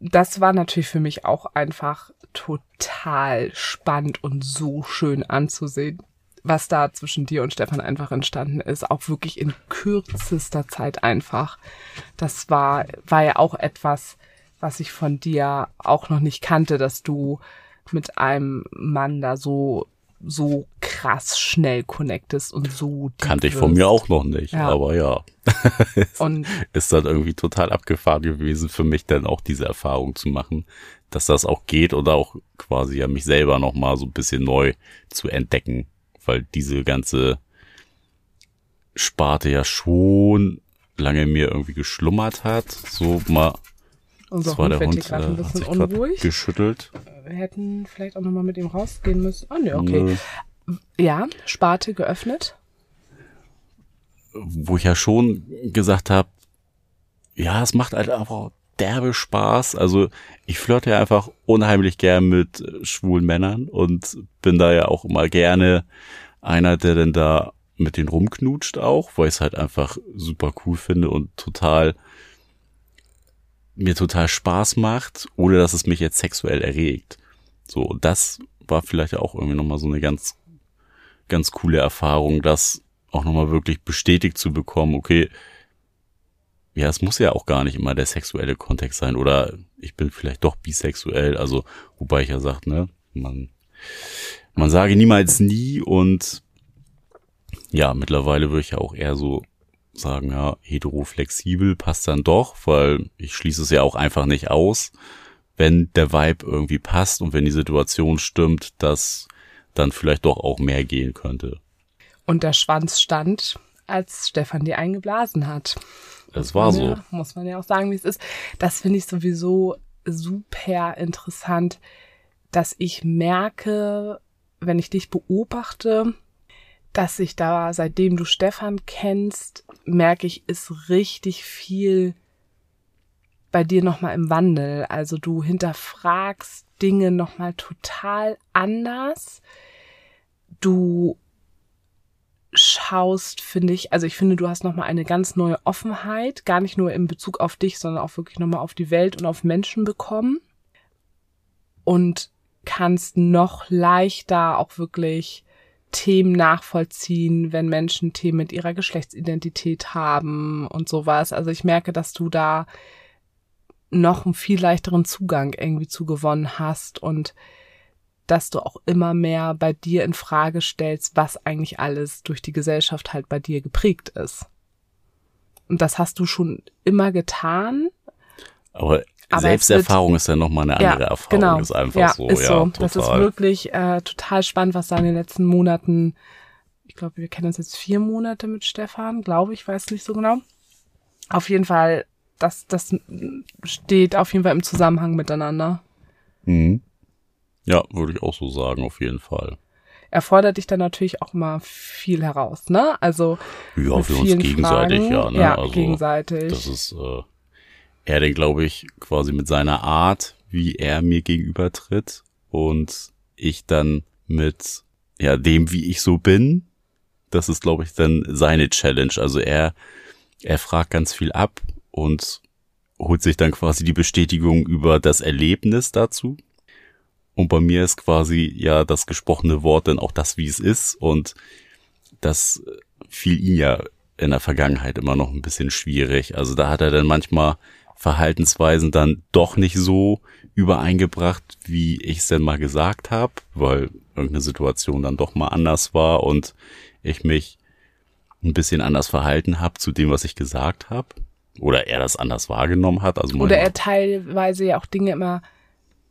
Das war natürlich für mich auch einfach total spannend und so schön anzusehen was da zwischen dir und Stefan einfach entstanden ist, auch wirklich in kürzester Zeit einfach. Das war, war ja auch etwas, was ich von dir auch noch nicht kannte, dass du mit einem Mann da so so krass schnell connectest und so kannte ich von mir auch noch nicht, ja. aber ja. (laughs) und ist dann irgendwie total abgefahren gewesen für mich dann auch diese Erfahrung zu machen, dass das auch geht oder auch quasi ja mich selber noch mal so ein bisschen neu zu entdecken weil diese ganze Sparte ja schon lange mir irgendwie geschlummert hat. So mal. Unser das war der Hund, äh, ein bisschen unruhig. geschüttelt. Wir hätten vielleicht auch nochmal mit ihm rausgehen müssen. Oh ne, okay. Nö. Ja, Sparte geöffnet. Wo ich ja schon gesagt habe, ja, es macht halt einfach derbe Spaß. Also ich flirte ja einfach unheimlich gern mit schwulen Männern und bin da ja auch immer gerne einer, der denn da mit denen rumknutscht auch, weil ich es halt einfach super cool finde und total mir total Spaß macht, ohne dass es mich jetzt sexuell erregt. So, das war vielleicht auch irgendwie nochmal so eine ganz, ganz coole Erfahrung, das auch nochmal wirklich bestätigt zu bekommen, okay, ja, es muss ja auch gar nicht immer der sexuelle Kontext sein oder ich bin vielleicht doch bisexuell, also wobei ich ja sage, ne, man, man sage niemals nie und ja, mittlerweile würde ich ja auch eher so sagen, ja, heteroflexibel passt dann doch, weil ich schließe es ja auch einfach nicht aus, wenn der Vibe irgendwie passt und wenn die Situation stimmt, dass dann vielleicht doch auch mehr gehen könnte. Und der Schwanz stand, als Stefan die eingeblasen hat. Das war so. Muss man ja auch sagen, wie es ist. Das finde ich sowieso super interessant, dass ich merke, wenn ich dich beobachte, dass sich da, seitdem du Stefan kennst, merke ich, ist richtig viel bei dir nochmal im Wandel. Also du hinterfragst Dinge nochmal total anders. Du schaust, finde ich, also ich finde, du hast nochmal eine ganz neue Offenheit, gar nicht nur in Bezug auf dich, sondern auch wirklich nochmal auf die Welt und auf Menschen bekommen. Und kannst noch leichter auch wirklich Themen nachvollziehen, wenn Menschen Themen mit ihrer Geschlechtsidentität haben und sowas. Also ich merke, dass du da noch einen viel leichteren Zugang irgendwie zu gewonnen hast und dass du auch immer mehr bei dir in Frage stellst, was eigentlich alles durch die Gesellschaft halt bei dir geprägt ist. Und das hast du schon immer getan. Aber, aber Selbsterfahrung wird, ist ja nochmal eine andere ja, Erfahrung, genau. ist einfach ja, so. Ist ja, so. Total. Das ist wirklich äh, total spannend, was da in den letzten Monaten, ich glaube, wir kennen uns jetzt vier Monate mit Stefan, glaube ich, weiß nicht so genau. Auf jeden Fall, das, das steht auf jeden Fall im Zusammenhang miteinander. Mhm. Ja, würde ich auch so sagen, auf jeden Fall. Erfordert dich dann natürlich auch mal viel heraus, ne? Also. Ja, für uns gegenseitig, Fragen. ja, ne? Ja, also, gegenseitig. Das ist, äh, er denn, glaube ich, quasi mit seiner Art, wie er mir gegenüber tritt und ich dann mit ja, dem, wie ich so bin. Das ist, glaube ich, dann seine Challenge. Also er, er fragt ganz viel ab und holt sich dann quasi die Bestätigung über das Erlebnis dazu. Und bei mir ist quasi ja das gesprochene Wort dann auch das, wie es ist. Und das fiel ihm ja in der Vergangenheit immer noch ein bisschen schwierig. Also da hat er dann manchmal Verhaltensweisen dann doch nicht so übereingebracht, wie ich es denn mal gesagt habe, weil irgendeine Situation dann doch mal anders war und ich mich ein bisschen anders verhalten habe zu dem, was ich gesagt habe. Oder er das anders wahrgenommen hat. Also Oder er teilweise ja auch Dinge immer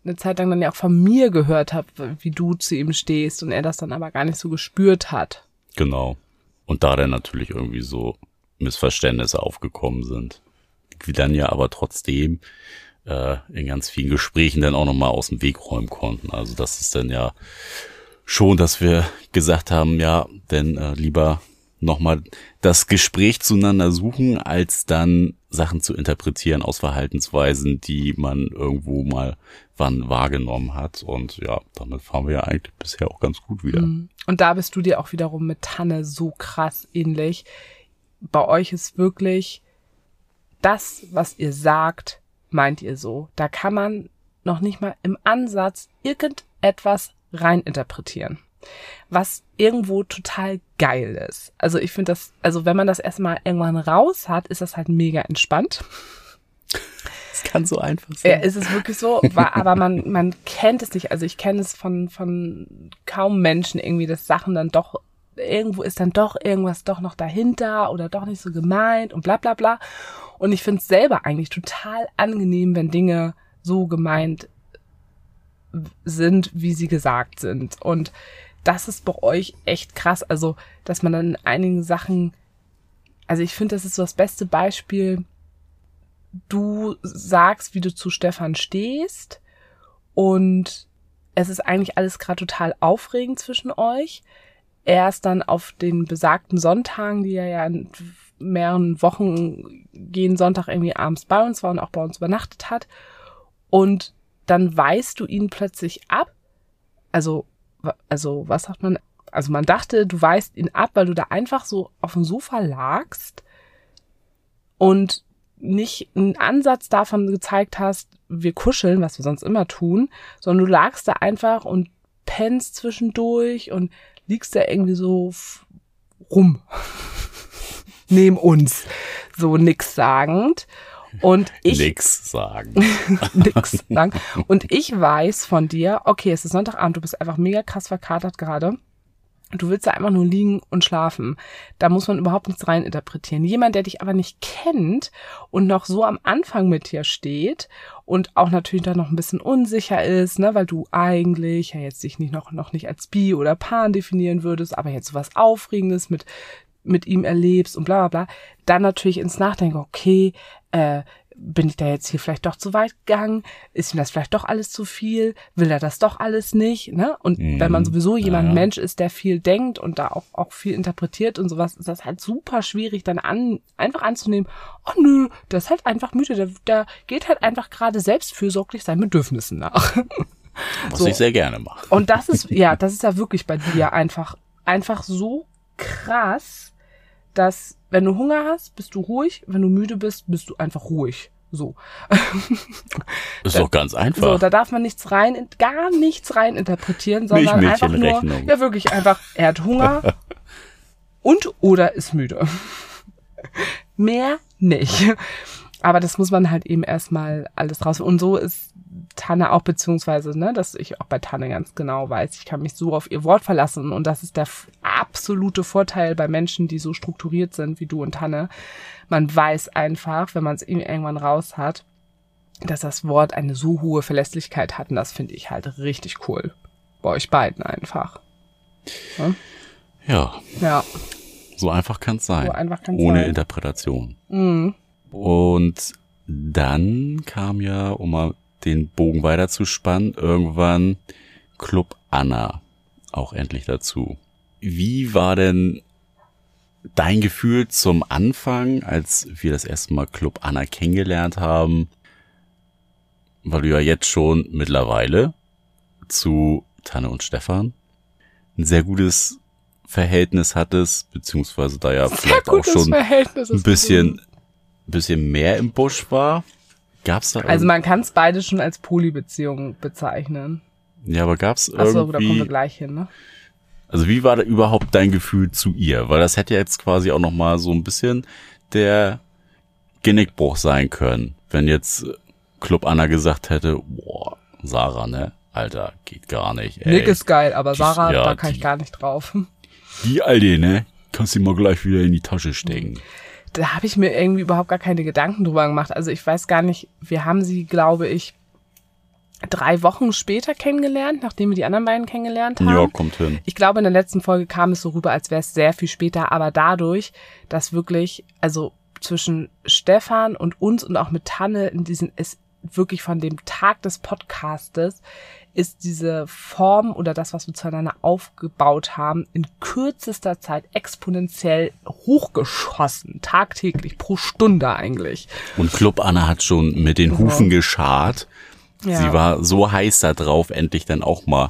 eine Zeit lang dann ja auch von mir gehört hat, wie du zu ihm stehst und er das dann aber gar nicht so gespürt hat. Genau. Und da dann natürlich irgendwie so Missverständnisse aufgekommen sind die dann ja aber trotzdem äh, in ganz vielen Gesprächen dann auch nochmal aus dem Weg räumen konnten. Also das ist dann ja schon, dass wir gesagt haben, ja, denn äh, lieber nochmal das Gespräch zueinander suchen, als dann Sachen zu interpretieren aus Verhaltensweisen, die man irgendwo mal wann wahrgenommen hat. Und ja, damit fahren wir ja eigentlich bisher auch ganz gut wieder. Mhm. Und da bist du dir auch wiederum mit Tanne so krass ähnlich. Bei euch ist wirklich das, was ihr sagt, meint ihr so. Da kann man noch nicht mal im Ansatz irgendetwas reininterpretieren. Was irgendwo total geil ist. Also ich finde das, also wenn man das erstmal irgendwann raus hat, ist das halt mega entspannt. Es kann so einfach sein. Ja, ist es wirklich so, aber man, man kennt es nicht. Also ich kenne es von, von kaum Menschen irgendwie, dass Sachen dann doch irgendwo ist dann doch irgendwas doch noch dahinter oder doch nicht so gemeint und bla bla bla. Und ich finde es selber eigentlich total angenehm, wenn Dinge so gemeint sind, wie sie gesagt sind. Und das ist bei euch echt krass. Also, dass man dann in einigen Sachen, also ich finde, das ist so das beste Beispiel. Du sagst, wie du zu Stefan stehst und es ist eigentlich alles gerade total aufregend zwischen euch erst dann auf den besagten Sonntagen, die er ja in mehreren Wochen jeden Sonntag irgendwie abends bei uns war und auch bei uns übernachtet hat. Und dann weist du ihn plötzlich ab. Also, also, was sagt man? Also man dachte, du weist ihn ab, weil du da einfach so auf dem Sofa lagst und nicht einen Ansatz davon gezeigt hast, wir kuscheln, was wir sonst immer tun, sondern du lagst da einfach und pennst zwischendurch und liegst da irgendwie so rum. (laughs) Neben uns. So nix sagend. Und ich. Nix sagen. (laughs) nix sagen. Und ich weiß von dir, okay, es ist Sonntagabend, du bist einfach mega krass verkatert gerade. Du willst da einfach nur liegen und schlafen. Da muss man überhaupt nichts reininterpretieren. Jemand, der dich aber nicht kennt und noch so am Anfang mit dir steht und auch natürlich dann noch ein bisschen unsicher ist, ne, weil du eigentlich ja jetzt dich nicht noch, noch nicht als Bi oder Pan definieren würdest, aber jetzt sowas Aufregendes mit mit ihm erlebst und bla bla bla, dann natürlich ins Nachdenken, okay, äh, bin ich da jetzt hier vielleicht doch zu weit gegangen? Ist ihm das vielleicht doch alles zu viel? Will er das doch alles nicht? Ne? Und mm, wenn man sowieso jemand ja. Mensch ist, der viel denkt und da auch, auch viel interpretiert und sowas, ist das halt super schwierig, dann an, einfach anzunehmen, oh nö, der ist halt einfach müde, der, der geht halt einfach gerade selbstfürsorglich seinen Bedürfnissen nach. (laughs) Was so. ich sehr gerne mache. Und das ist, ja, das ist ja wirklich bei dir einfach, einfach so krass, dass wenn du Hunger hast, bist du ruhig, wenn du müde bist, bist du einfach ruhig. So. (laughs) ist da, doch ganz einfach. So, da darf man nichts rein, gar nichts rein interpretieren, sondern einfach nur, ja wirklich einfach, er hat Hunger (laughs) und oder ist müde. (laughs) Mehr nicht. Aber das muss man halt eben erstmal alles raus. Und so ist Tanne auch, beziehungsweise, ne, dass ich auch bei Tanne ganz genau weiß, ich kann mich so auf ihr Wort verlassen. Und das ist der absolute Vorteil bei Menschen, die so strukturiert sind wie du und Tanne. Man weiß einfach, wenn man es irgendwann raus hat, dass das Wort eine so hohe Verlässlichkeit hat. Und das finde ich halt richtig cool. Bei euch beiden einfach. Ja. Ja. ja. So einfach kann es sein. So einfach kann's Ohne sein. Interpretation. Mhm. Und dann kam ja, um mal den Bogen weiter zu spannen, irgendwann Club Anna auch endlich dazu. Wie war denn dein Gefühl zum Anfang, als wir das erste Mal Club Anna kennengelernt haben? Weil du ja jetzt schon mittlerweile zu Tanne und Stefan ein sehr gutes Verhältnis hattest, beziehungsweise da ja vielleicht auch schon Verhältnis ein bisschen, bisschen mehr im Busch war. Gab's da Also man kann es beide schon als Polybeziehung bezeichnen. ja, aber gab's Achso, da kommen wir irgendwie, gleich hin, ne? also wie war da überhaupt dein Gefühl zu ihr? Weil das hätte ja jetzt quasi auch noch mal so ein bisschen der Genickbruch sein können, wenn jetzt Club Anna gesagt hätte, boah, Sarah, ne? Alter, geht gar nicht. Ey. Nick ist geil, aber die- Sarah, ja, da kann die- ich gar nicht drauf. Die Alte, ne? Kannst du mal gleich wieder in die Tasche stecken. Da habe ich mir irgendwie überhaupt gar keine Gedanken drüber gemacht. Also ich weiß gar nicht, wir haben sie, glaube ich, drei Wochen später kennengelernt, nachdem wir die anderen beiden kennengelernt haben. Ja, kommt hin. Ich glaube, in der letzten Folge kam es so rüber, als wäre es sehr viel später, aber dadurch, dass wirklich, also zwischen Stefan und uns und auch mit Tanne in diesen, ist wirklich von dem Tag des Podcastes, ist diese Form oder das, was wir zueinander aufgebaut haben, in kürzester Zeit exponentiell hochgeschossen. Tagtäglich, pro Stunde eigentlich. Und Club Anna hat schon mit den Hufen geschart. Ja. Sie war so heiß da drauf, endlich dann auch mal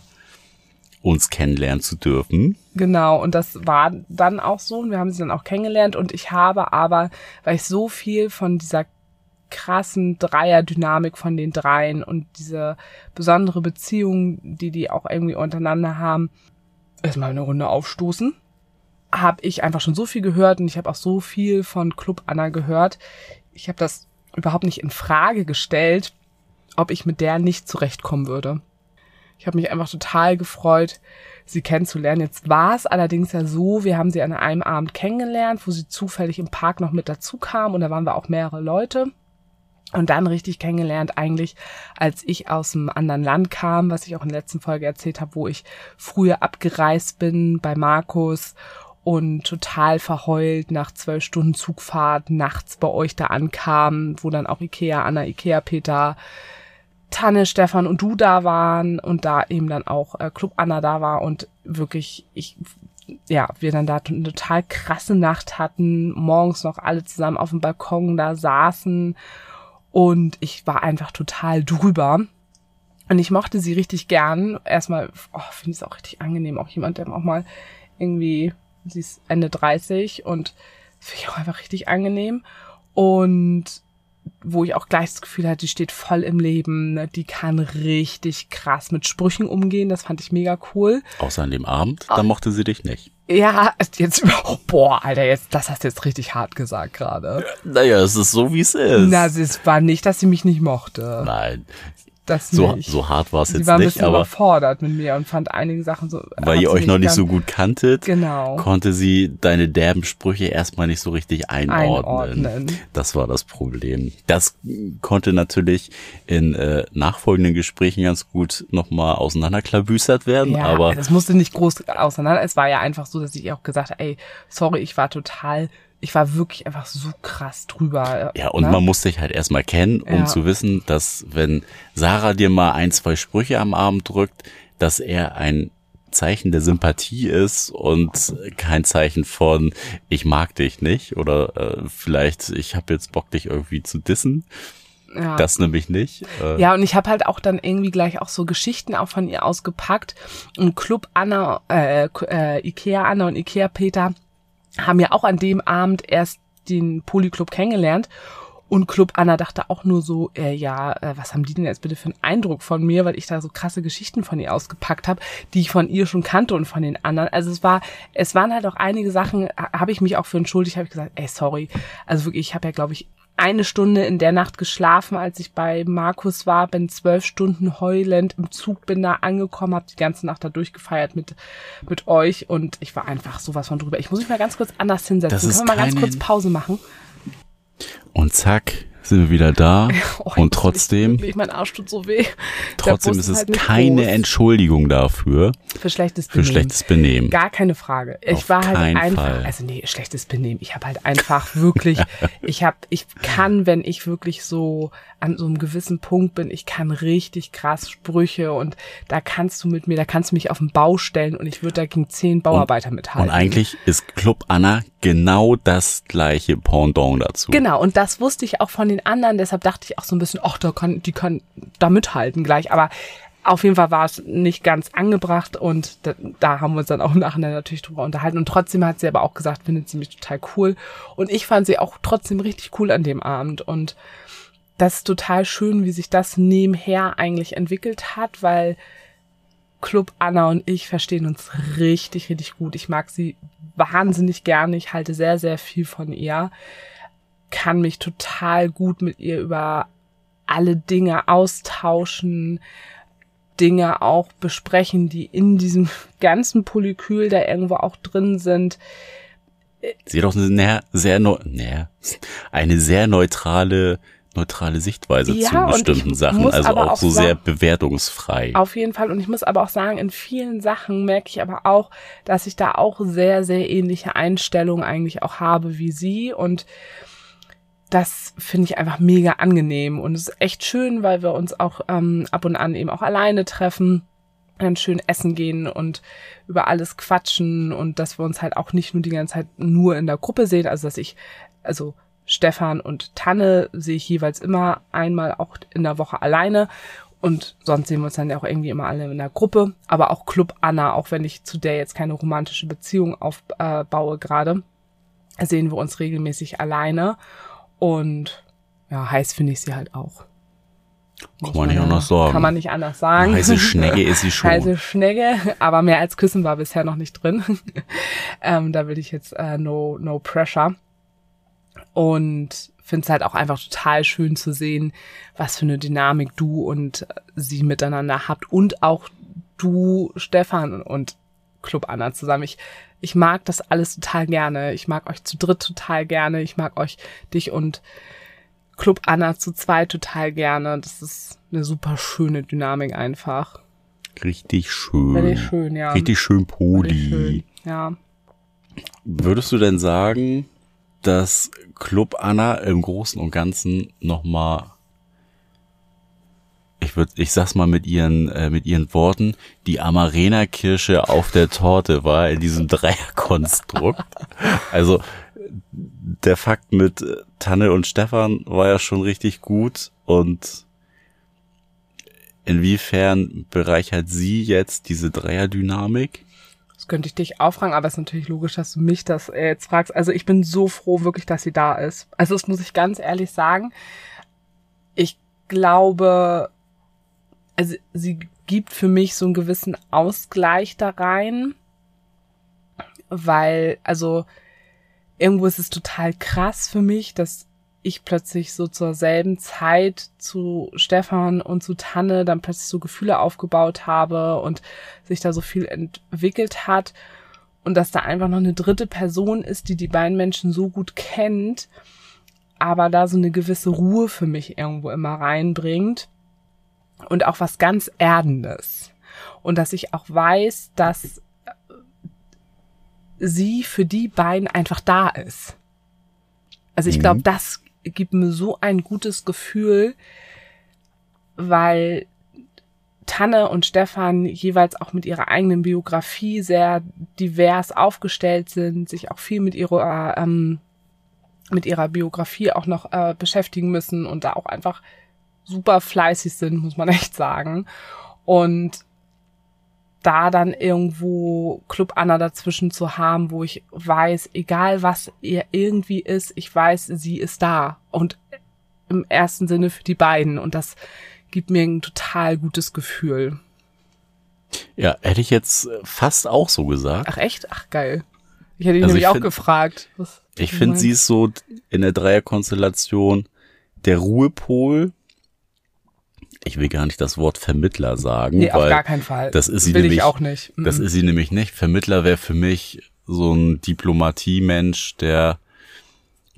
uns kennenlernen zu dürfen. Genau, und das war dann auch so und wir haben sie dann auch kennengelernt und ich habe aber, weil ich so viel von dieser krassen Dreierdynamik von den dreien und diese besondere Beziehung, die die auch irgendwie untereinander haben, erstmal eine Runde aufstoßen, habe ich einfach schon so viel gehört und ich habe auch so viel von Club Anna gehört. Ich habe das überhaupt nicht in Frage gestellt, ob ich mit der nicht zurechtkommen würde. Ich habe mich einfach total gefreut, sie kennenzulernen. Jetzt war es allerdings ja so, wir haben sie an einem Abend kennengelernt, wo sie zufällig im Park noch mit dazu kam und da waren wir auch mehrere Leute. Und dann richtig kennengelernt eigentlich, als ich aus einem anderen Land kam, was ich auch in der letzten Folge erzählt habe, wo ich früher abgereist bin bei Markus und total verheult nach zwölf Stunden Zugfahrt nachts bei euch da ankam, wo dann auch Ikea, Anna, Ikea, Peter, Tanne, Stefan und du da waren und da eben dann auch äh, Club Anna da war und wirklich ich ja, wir dann da eine total krasse Nacht hatten, morgens noch alle zusammen auf dem Balkon da saßen und ich war einfach total drüber. Und ich mochte sie richtig gern. Erstmal, oh, finde ich es auch richtig angenehm. Auch jemand, der auch mal irgendwie, sie ist Ende 30 und finde ich auch einfach richtig angenehm. Und wo ich auch gleich das Gefühl hatte, die steht voll im Leben, ne? die kann richtig krass mit Sprüchen umgehen, das fand ich mega cool. Außer an dem Abend, Ah. da mochte sie dich nicht. Ja, jetzt, oh, boah, Alter, jetzt, das hast du jetzt richtig hart gesagt gerade. Naja, es ist so, wie es ist. Na, es war nicht, dass sie mich nicht mochte. Nein, Das so, nicht. so hart war es sie jetzt war ein nicht, bisschen aber überfordert mit mir und fand einige Sachen so. weil ihr euch noch nicht so gut kanntet, Genau. konnte sie deine derben Sprüche erstmal nicht so richtig einordnen. Einordnen. Das war das Problem. Das konnte natürlich in äh, nachfolgenden Gesprächen ganz gut nochmal auseinanderklabüstert werden, Ja, aber das musste nicht groß auseinander. Es war ja einfach so, dass ich auch gesagt habe, ey, sorry, ich war total, ich war wirklich einfach so krass drüber. Ja, und ne? man muss sich halt erstmal kennen, um Ja. zu wissen, dass wenn Sarah dir mal ein, zwei Sprüche am Arm drückt, dass er ein Zeichen der Sympathie ist und kein Zeichen von ich mag dich nicht oder äh, vielleicht ich habe jetzt Bock dich irgendwie zu dissen. ja. Das nämlich nicht. Äh, Ja, und ich habe halt auch dann irgendwie gleich auch so Geschichten auch von ihr ausgepackt. Und Club Anna, äh, äh, Ikea Anna und Ikea Peter haben ja auch an dem Abend erst den Polyclub kennengelernt. Und Club Anna dachte auch nur so, äh, ja, äh, was haben die denn jetzt bitte für einen Eindruck von mir, weil ich da so krasse Geschichten von ihr ausgepackt habe, die ich von ihr schon kannte und von den anderen. Also es war, es waren halt auch einige Sachen, ha- habe ich mich auch für entschuldigt, habe ich gesagt, ey, sorry. Also wirklich, ich habe ja, glaube ich, eine Stunde in der Nacht geschlafen, als ich bei Markus war, bin zwölf Stunden heulend im Zug, bin da angekommen, habe die ganze Nacht da durchgefeiert mit mit euch und ich war einfach sowas von drüber. Ich muss mich mal ganz kurz anders hinsetzen. Das ist Können wir mal ganz kurz Pause machen? Und zack, sind wir wieder da. (laughs) Oh, und trotzdem, wirklich, mein Arsch tut so weh. Trotzdem ist es halt keine groß. Entschuldigung dafür für schlechtes für Benehmen. schlechtes Benehmen. Gar keine Frage. Ich Auf war halt einfach, Fall. also nee, schlechtes Benehmen. Ich habe halt einfach wirklich, (laughs) ich habe, ich kann, wenn ich wirklich so an so einem gewissen Punkt bin, ich kann richtig krass Sprüche und da kannst du mit mir, da kannst du mich auf den Bau stellen und ich würde da gegen zehn Bauarbeiter mithalten. Und eigentlich ist Club Anna genau das gleiche Pendant dazu. Genau, und das wusste ich auch von den anderen, deshalb dachte ich auch so ein bisschen, ach, da kann, die kann da mithalten gleich, aber auf jeden Fall war es nicht ganz angebracht und da, da haben wir uns dann auch im Nachhinein natürlich drüber unterhalten. Und trotzdem hat sie aber auch gesagt, findet sie mich total cool. Und ich fand sie auch trotzdem richtig cool an dem Abend. Und das ist total schön, wie sich das nebenher eigentlich entwickelt hat, weil Club Anna und ich verstehen uns richtig, richtig gut. Ich mag sie wahnsinnig gerne. Ich halte sehr, sehr viel von ihr. Kann mich total gut mit ihr über alle Dinge austauschen, Dinge auch besprechen, die in diesem (laughs) ganzen Polykül da irgendwo auch drin sind. Sie hat auch eine sehr, sehr, eine sehr neutrale neutrale Sichtweise ja, zu bestimmten Sachen, also auch, auch so sehr bewertungsfrei. Auf jeden Fall. Und ich muss aber auch sagen, in vielen Sachen merke ich aber auch, dass ich da auch sehr, sehr ähnliche Einstellungen eigentlich auch habe wie sie. Und das finde ich einfach mega angenehm und es ist echt schön, weil wir uns auch ähm, ab und an eben auch alleine treffen, dann schön essen gehen und über alles quatschen und dass wir uns halt auch nicht nur die ganze Zeit nur in der Gruppe sehen, also dass ich, also Stefan und Tanne sehe ich jeweils immer einmal auch in der Woche alleine und sonst sehen wir uns dann ja auch irgendwie immer alle in der Gruppe, aber auch Club Anna, auch wenn ich zu der jetzt keine romantische Beziehung aufbaue äh, gerade, sehen wir uns regelmäßig alleine und ja, heiß finde ich sie halt auch. Kann man nicht anders sagen. Kann man nicht anders sagen. Heiße (laughs) Schnecke ist sie schon. Heiße Schnecke, aber mehr als Küssen war bisher noch nicht drin. (laughs) ähm, da will ich jetzt äh, no, no pressure. Und finde es halt auch einfach total schön zu sehen, was für eine Dynamik du und sie miteinander habt. Und auch du, Stefan und Club Anna zusammen. Ich ich mag das alles total gerne. Ich mag euch zu dritt total gerne. Ich mag euch, dich und Club Anna zu zweit total gerne. Das ist eine super schöne Dynamik einfach. Richtig schön. Richtig schön, ja. Richtig schön Poli. Schön, ja. Würdest du denn sagen, dass Club Anna im Großen und Ganzen nochmal ich würde, ich sag's mal mit ihren, äh, mit ihren Worten, die Amarena-Kirsche auf der Torte war in diesem (laughs) Dreierkonstrukt. also der Fakt mit Tanne und Stefan war ja schon richtig gut und inwiefern bereichert sie jetzt diese Dreierdynamik? Das könnte ich dich auch fragen, aber es ist natürlich logisch, dass du mich das äh, jetzt fragst. Also ich bin so froh wirklich, dass sie da ist. Also das muss ich ganz ehrlich sagen. Ich glaube, also sie gibt für mich so einen gewissen Ausgleich da rein, weil, also irgendwo ist es total krass für mich, dass ich plötzlich so zur selben Zeit zu Stefan und zu Tanne dann plötzlich so Gefühle aufgebaut habe und sich da so viel entwickelt hat und dass da einfach noch eine dritte Person ist, die die beiden Menschen so gut kennt, aber da so eine gewisse Ruhe für mich irgendwo immer reinbringt und auch was ganz Erdendes. Und dass ich auch weiß, dass sie für die beiden einfach da ist. Also ich mhm. glaube, das gibt mir so ein gutes Gefühl, weil Tanne und Stefan jeweils auch mit ihrer eigenen Biografie sehr divers aufgestellt sind, sich auch viel mit ihrer ähm, mit ihrer Biografie auch noch äh, beschäftigen müssen und da auch einfach super fleißig sind, muss man echt sagen. Und da dann irgendwo Club Anna dazwischen zu haben, wo ich weiß, egal was ihr irgendwie ist, ich weiß, sie ist da. Und im ersten Sinne für die beiden. Und das gibt mir ein total gutes Gefühl. Ja, hätte ich jetzt fast auch so gesagt. Ach echt? Ach geil. Ich hätte ihn also nämlich auch find, gefragt. Was ich finde, sie ist so in der Dreierkonstellation der Ruhepol ich will gar nicht das Wort Vermittler sagen. Nee, weil auf gar keinen Fall. Das ist sie will nämlich, ich auch nicht. Das ist sie nämlich nicht. Vermittler wäre für mich so ein Diplomatie-Mensch, der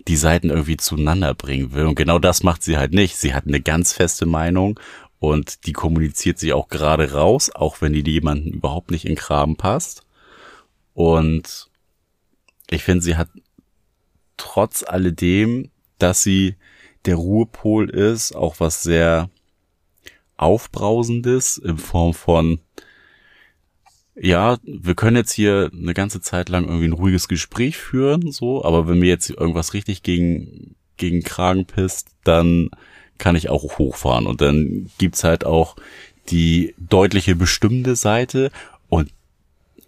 die Seiten irgendwie zueinander bringen will. Und genau das macht sie halt nicht. Sie hat eine ganz feste Meinung und die kommuniziert sie auch gerade raus, auch wenn die jemanden überhaupt nicht in Kram passt. Und ich finde, sie hat trotz alledem, dass sie der Ruhepol ist, auch was sehr Aufbrausendes in Form von, ja, wir können jetzt hier eine ganze Zeit lang irgendwie ein ruhiges Gespräch führen, so, aber wenn mir jetzt irgendwas richtig gegen, gegen Kragen pisst, dann kann ich auch hochfahren und dann gibt's halt auch die deutliche bestimmende Seite und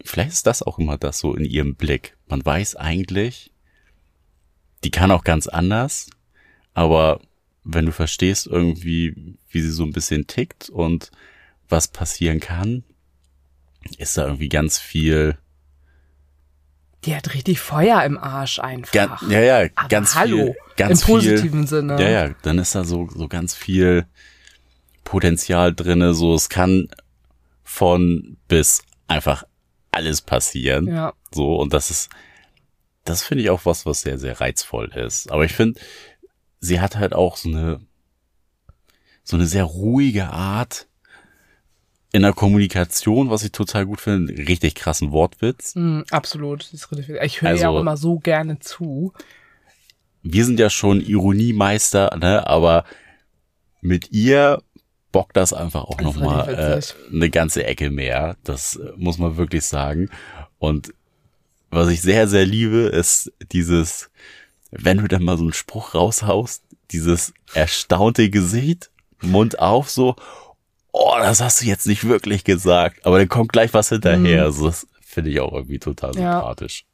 vielleicht ist das auch immer das so in ihrem Blick. Man weiß eigentlich, die kann auch ganz anders, aber wenn du verstehst irgendwie, wie sie so ein bisschen tickt und was passieren kann, ist da irgendwie ganz viel. Die hat richtig Feuer im Arsch einfach. Gan, ja, ja, Aber ganz hallo, viel. Ganz im positiven viel, Sinne. Ja, ja, dann ist da so, so ganz viel Potenzial drinne. So, es kann von bis einfach alles passieren. Ja. So, und das ist, das finde ich auch was, was sehr, sehr reizvoll ist. Aber ich finde, sie hat halt auch so eine, so eine sehr ruhige Art in der Kommunikation, was ich total gut finde. Richtig krassen Wortwitz. Mm, absolut. Das ist richtig. Ich höre Also- ja auch immer so gerne zu. Wir sind ja schon Ironiemeister, ne, aber mit ihr bockt das einfach auch nochmal äh, eine ganze Ecke mehr. Das äh, muss man wirklich sagen. Und was ich sehr, sehr liebe, ist dieses, wenn du dann mal so einen Spruch raushaust, dieses erstaunte Gesicht, Mund auf, so, oh, das hast du jetzt nicht wirklich gesagt, aber dann kommt gleich was hinterher. Also das finde ich auch irgendwie total Mhm. Ja. sympathisch.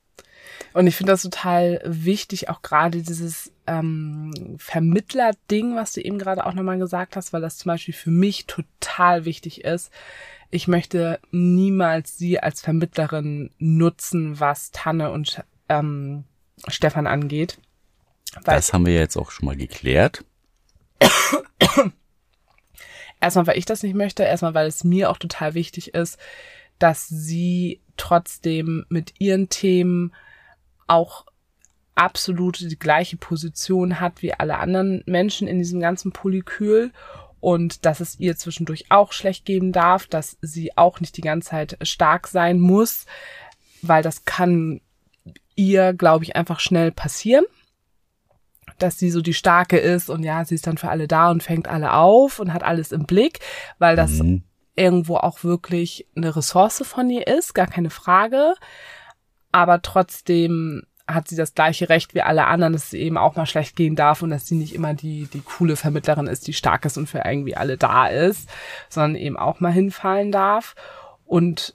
Und ich finde das total wichtig, auch gerade dieses ähm, Vermittler-Ding, was du eben gerade auch nochmal gesagt hast, weil das zum Beispiel für mich total wichtig ist. Ich möchte niemals sie als Vermittlerin nutzen, was Tanne und ähm, Stefan angeht. Das haben wir jetzt auch schon mal geklärt. Erstmal, weil ich das nicht möchte, erstmal, weil es mir auch total wichtig ist, dass sie trotzdem mit ihren Themen auch absolut die gleiche Position hat wie alle anderen Menschen in diesem ganzen Polykül und dass es ihr zwischendurch auch schlecht geben darf, dass sie auch nicht die ganze Zeit stark sein muss, weil das kann ihr, glaube ich, einfach schnell passieren dass sie so die Starke ist und ja, sie ist dann für alle da und fängt alle auf und hat alles im Blick, weil das Mhm. irgendwo auch wirklich eine Ressource von ihr ist, gar keine Frage. Aber trotzdem hat sie das gleiche Recht wie alle anderen, dass es eben auch mal schlecht gehen darf und dass sie nicht immer die, die coole Vermittlerin ist, die stark ist und für irgendwie alle da ist, sondern eben auch mal hinfallen darf. Und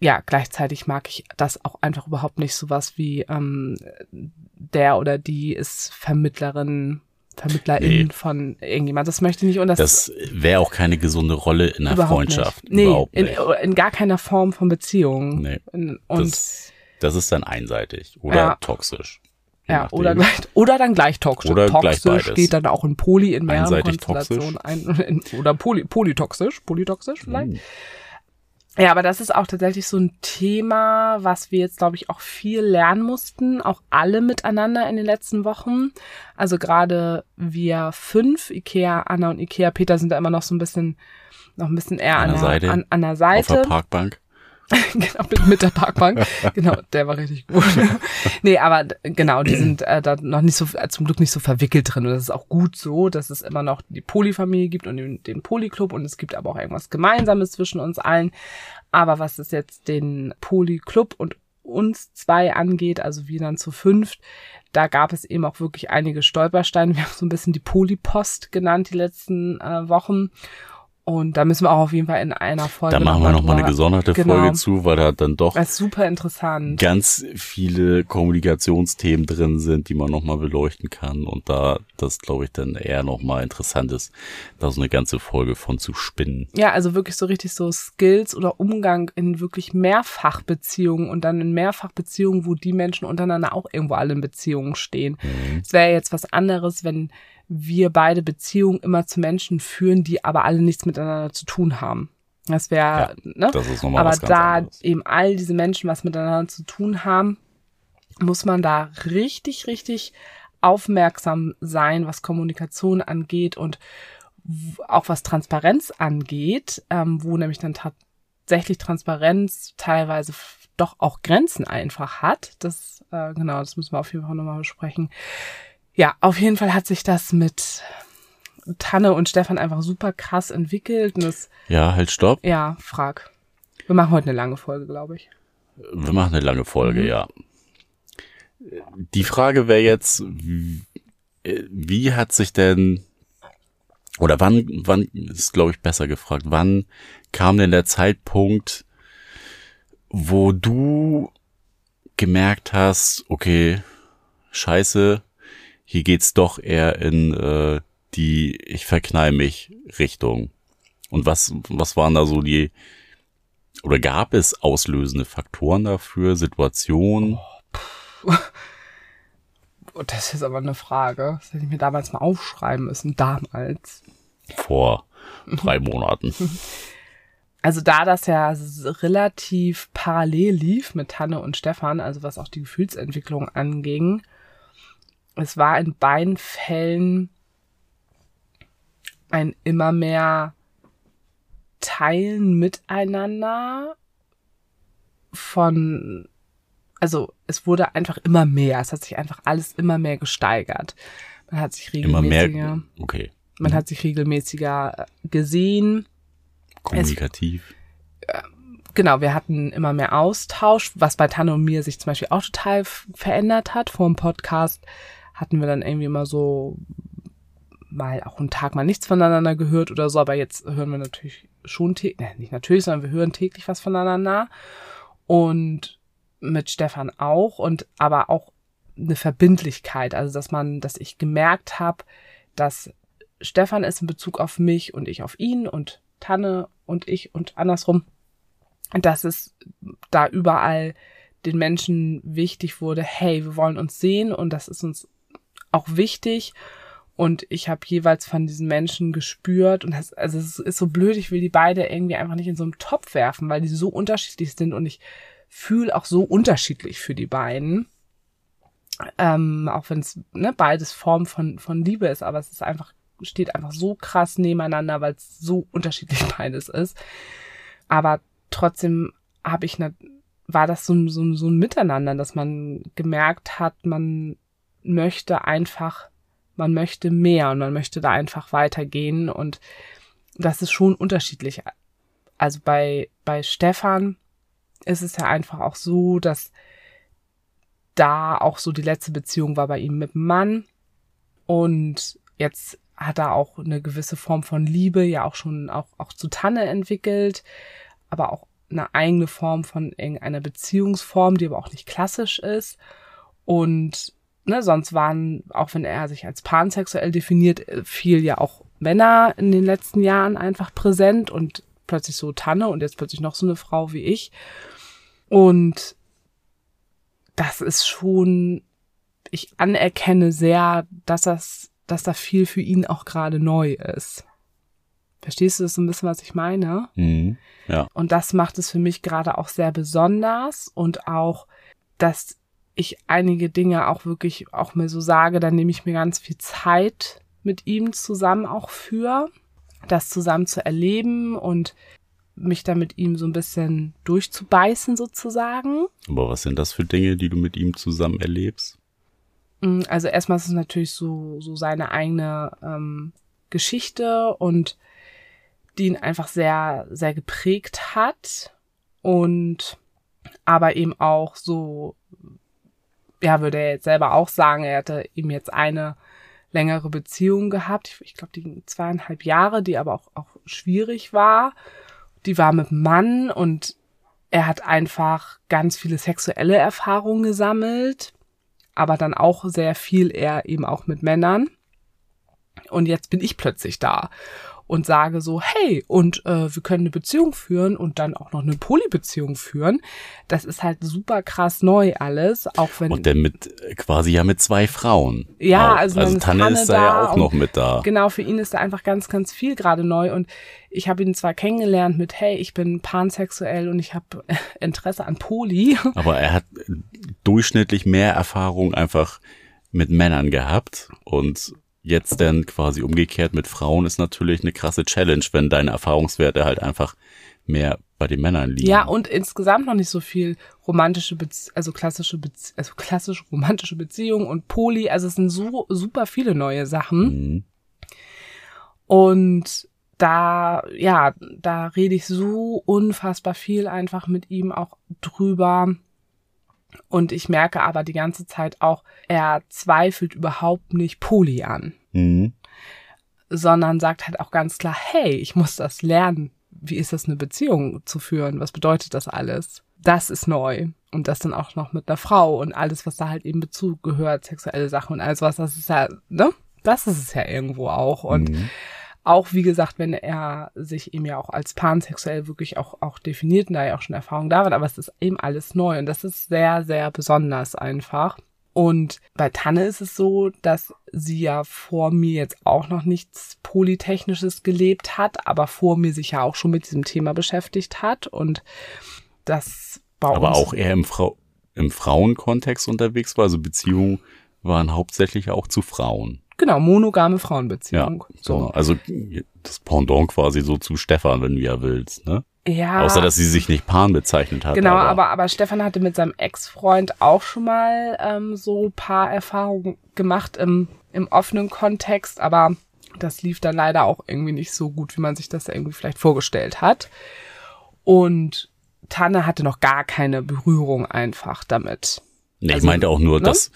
ja, gleichzeitig mag ich das auch einfach überhaupt nicht sowas wie ähm, der oder die ist Vermittlerin, Vermittlerin Nee. von irgendjemand. Das möchte ich nicht und das, Das wäre auch keine gesunde Rolle in einer Freundschaft. Nicht. Nee, Überhaupt in, nicht. in gar keiner Form von Beziehung. Nee. In, und das, das ist dann einseitig oder Ja. toxisch. Ja, nachdem. oder gleich, oder dann gleich toxisch. Oder gleich toxisch beides. geht dann auch in Poly in mehreren Einseitig Konstellationen ein (laughs) in, oder poly, polytoxisch, polytoxisch vielleicht. Hm. Ja, aber das ist auch tatsächlich so ein Thema, was wir jetzt, glaube ich, auch viel lernen mussten, auch alle miteinander in den letzten Wochen. Also gerade wir fünf, Ikea, Anna und Ikea, Peter sind da immer noch so ein bisschen, noch ein bisschen eher An an, der Seite. an, an der Auf Seite. der Parkbank. (laughs) genau, mit, der Parkbank. genau, der war richtig gut. (laughs) nee, aber genau, die sind äh, da noch nicht so, äh, zum Glück nicht so verwickelt drin. Und das ist auch gut so, dass es immer noch die Polyfamilie gibt und den, den Polyclub und es gibt aber auch irgendwas Gemeinsames zwischen uns allen. Aber was es jetzt den Polyclub und uns zwei angeht, also wir dann zu fünft, da gab es eben auch wirklich einige Stolpersteine. Wir haben so ein bisschen die Polypost genannt die letzten äh, Wochen. Und da müssen wir auch auf jeden Fall in einer Folge. Da machen wir nochmal eine gesonderte Genau. Folge zu, weil da dann doch das ist super interessant. ganz viele Kommunikationsthemen drin sind, die man nochmal beleuchten kann. Und da das, glaube ich, dann eher nochmal interessant ist, da so eine ganze Folge von zu spinnen. Ja, also wirklich so richtig so Skills oder Umgang in wirklich Mehrfachbeziehungen und dann in Mehrfachbeziehungen, wo die Menschen untereinander auch irgendwo alle in Beziehungen stehen. Es wäre jetzt was anderes, wenn wir beide Beziehungen immer zu Menschen führen, die aber alle nichts miteinander zu tun haben. Das wäre, Ja, ne? Das ist nochmal Aber da anderes. eben all diese Menschen was miteinander zu tun haben, muss man da richtig, richtig aufmerksam sein, was Kommunikation angeht und auch was Transparenz angeht, ähm, wo nämlich dann tatsächlich Transparenz teilweise doch auch Grenzen einfach hat. Das, äh, genau, das müssen wir auf jeden Fall nochmal besprechen. Ja, auf jeden Fall hat sich das mit Tanne und Stefan einfach super krass entwickelt und das, Ja, halt, stopp. ja, frag. Wir machen heute eine lange Folge, glaube ich. Wir machen eine lange Mhm. Folge, ja. Die Frage wäre jetzt, wie, wie hat sich denn oder wann, wann ist glaube ich besser gefragt, wann kam denn der Zeitpunkt, wo du gemerkt hast, okay, scheiße, hier geht's doch eher in äh, die ich verknall mich Richtung. Und was, was waren da so die, oder gab es auslösende Faktoren dafür, Situationen? Oh, (laughs) das ist aber eine Frage. Das hätte ich mir damals mal aufschreiben müssen. Damals. Vor drei (laughs) Monaten. Also da das ja relativ parallel lief mit Tanne und Stefan, also was auch die Gefühlsentwicklung anging, es war in beiden Fällen ein immer mehr Teilen miteinander von, also es wurde einfach immer mehr, es hat sich einfach alles immer mehr gesteigert. Man hat sich regelmäßiger, immer mehr, okay. man hat sich regelmäßiger gesehen. Kommunikativ. Es, genau, wir hatten immer mehr Austausch, was bei Tanne und mir sich zum Beispiel auch total verändert hat. Vor dem Podcast hatten wir dann irgendwie immer so mal auch einen Tag mal nichts voneinander gehört oder so, aber jetzt hören wir natürlich schon täglich, äh, nicht natürlich, sondern wir hören täglich was voneinander. Und mit Stefan auch und aber auch eine Verbindlichkeit, also dass man, dass ich gemerkt habe, dass Stefan ist in Bezug auf mich und ich auf ihn und Tanne und ich und andersrum, dass es da überall den Menschen wichtig wurde, hey, wir wollen uns sehen und das ist uns auch wichtig und ich habe jeweils von diesen Menschen gespürt und das, also es ist so blöd, ich will die beide irgendwie einfach nicht in so einem Topf werfen, weil die so unterschiedlich sind und ich fühle auch so unterschiedlich für die beiden. Ähm, auch wenn es ne, beides Form von, von Liebe ist, aber es ist einfach, steht einfach so krass nebeneinander, weil es so unterschiedlich (laughs) beides ist. Aber trotzdem habe ich ne, war das so, so, so ein Miteinander, dass man gemerkt hat, man möchte einfach man möchte mehr und man möchte da einfach weitergehen und das ist schon unterschiedlich. Also bei, bei Stefan ist es ja einfach auch so, dass da auch so die letzte Beziehung war bei ihm mit dem Mann und jetzt hat er auch eine gewisse Form von Liebe ja auch schon auch, auch zu Tanne entwickelt, aber auch eine eigene Form von irgendeiner Beziehungsform, die aber auch nicht klassisch ist. Und ne, sonst waren, auch wenn er sich als pansexuell definiert, viel ja auch Männer in den letzten Jahren einfach präsent und plötzlich so Tanne und jetzt plötzlich noch so eine Frau wie ich. Und das ist schon, ich anerkenne sehr, dass das, dass da viel für ihn auch gerade neu ist. Verstehst du das so ein bisschen, was ich meine? Mhm, ja. Und das macht es für mich gerade auch sehr besonders und auch, dass ich einige Dinge auch wirklich auch mir so sage, dann nehme ich mir ganz viel Zeit mit ihm zusammen auch für, das zusammen zu erleben und mich da mit ihm so ein bisschen durchzubeißen sozusagen. Aber was sind das für Dinge, die du mit ihm zusammen erlebst? Mm, also erstmal ist es natürlich so, so seine eigene ähm, Geschichte und die ihn einfach sehr, sehr geprägt hat und aber eben auch so ja, würde er jetzt selber auch sagen, er hatte ihm jetzt eine längere Beziehung gehabt. Ich, ich glaube, die zweieinhalb Jahre, die aber auch, auch schwierig war. Die war mit Mann und er hat einfach ganz viele sexuelle Erfahrungen gesammelt, aber dann auch sehr viel eher eben auch mit Männern. Und jetzt bin ich plötzlich da und sage so, hey, und äh, wir können eine Beziehung führen und dann auch noch eine Polybeziehung führen. Das ist halt super krass neu alles, auch wenn. Und dann mit quasi ja mit zwei Frauen. Ja, also, also Tanne, Tanne ist da ja auch noch mit da. Genau, für ihn ist da einfach ganz, ganz viel gerade neu und ich habe ihn zwar kennengelernt mit, hey, ich bin pansexuell und ich habe (laughs) Interesse an Poly. Aber er hat durchschnittlich mehr Erfahrung einfach mit Männern gehabt und jetzt denn quasi umgekehrt mit Frauen ist natürlich eine krasse Challenge, wenn deine Erfahrungswerte halt einfach mehr bei den Männern liegen. Ja, und insgesamt noch nicht so viel romantische, Bezie also klassische, Bezie also klassische romantische Beziehungen und Poli, also es sind so super viele neue Sachen. Mhm. Und da, ja, da rede ich so unfassbar viel einfach mit ihm auch drüber und ich merke aber die ganze Zeit auch, er zweifelt überhaupt nicht Poli an. Mhm. sondern sagt halt auch ganz klar, hey, ich muss das lernen. Wie ist das, eine Beziehung zu führen? Was bedeutet das alles? Das ist neu. Und das dann auch noch mit einer Frau und alles, was da halt eben Bezug gehört, sexuelle Sachen und alles was, das ist ja, ne? Das ist es ja irgendwo auch. Und mhm. Auch, wie gesagt, wenn er sich eben ja auch als pansexuell wirklich auch, auch definiert und da ja auch schon Erfahrung da war, aber es ist eben alles neu und das ist sehr, sehr besonders einfach. Und bei Tanne ist es so, dass sie ja vor mir jetzt auch noch nichts Polytechnisches gelebt hat, aber vor mir sich ja auch schon mit diesem Thema beschäftigt hat. Und das bei Aber auch eher im, Frau im Frauenkontext unterwegs war. Also Beziehungen waren hauptsächlich auch zu Frauen. Genau, monogame Frauenbeziehung. Ja, so. Genau. Also das Pendant quasi so zu Stefan, wenn du ja willst, ne? Ja. Außer, dass sie sich nicht Pan bezeichnet hat. Genau, aber, aber, aber Stefan hatte mit seinem Ex-Freund auch schon mal ähm, so Paar-Erfahrungen gemacht im, im offenen Kontext, aber das lief dann leider auch irgendwie nicht so gut, wie man sich das irgendwie vielleicht vorgestellt hat. Und Tanne hatte noch gar keine Berührung einfach damit. Nee, also, ich meinte auch nur, ne? dass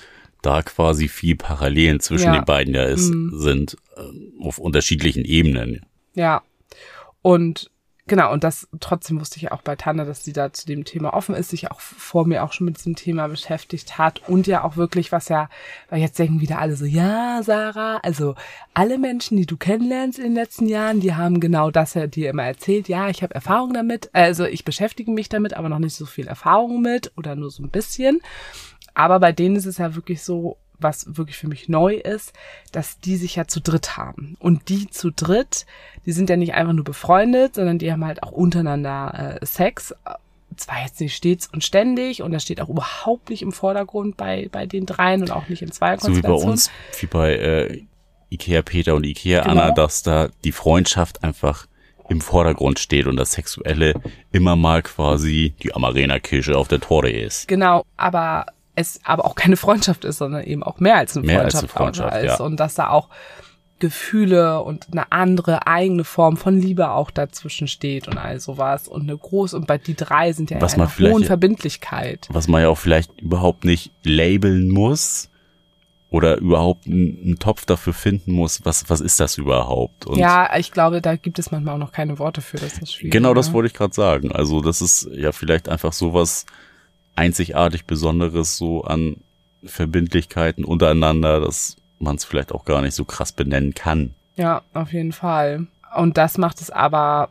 da quasi viel Parallelen zwischen ja. den beiden ja ist, mhm. sind äh, auf unterschiedlichen Ebenen. Ja. Und Genau, und das trotzdem wusste ich auch bei Tanja, dass sie da zu dem Thema offen ist, sich auch vor mir auch schon mit diesem Thema beschäftigt hat und ja auch wirklich, was ja, weil jetzt denken wieder alle so, ja, Sarah, also alle Menschen, die du kennenlernst in den letzten Jahren, die haben genau das ja dir immer erzählt, ja, ich habe Erfahrung damit, also ich beschäftige mich damit, aber noch nicht so viel Erfahrung mit oder nur so ein bisschen. Aber bei denen ist es ja wirklich so, was wirklich für mich neu ist, dass die sich ja zu dritt haben. Und die zu dritt, die sind ja nicht einfach nur befreundet, sondern die haben halt auch untereinander äh, Sex. Zwar jetzt nicht stets und ständig und das steht auch überhaupt nicht im Vordergrund bei, bei den dreien und auch nicht in zwei So wie bei uns, wie bei äh, Ikea Peter und Ikea genau. Anna, dass da die Freundschaft einfach im Vordergrund steht und das Sexuelle immer mal quasi die Amarena-Kirche auf der Torre ist. Genau, aber es aber auch keine Freundschaft ist, sondern eben auch mehr als eine mehr Freundschaft, als eine Freundschaft ist. Ja. Und dass da auch Gefühle und eine andere eigene Form von Liebe auch dazwischen steht und all sowas und eine große und bei die drei sind ja was in einer hohen Verbindlichkeit. Was man ja auch vielleicht überhaupt nicht labeln muss oder überhaupt einen, Topf dafür finden muss, was was ist das überhaupt? Und ja, ich glaube, da gibt es manchmal auch noch keine Worte für, das ist schwierig. Genau, das wollte ich gerade sagen. Also das ist ja vielleicht einfach sowas einzigartig Besonderes so an Verbindlichkeiten untereinander, dass man es vielleicht auch gar nicht so krass benennen kann. Ja, auf jeden Fall. Und das macht es aber,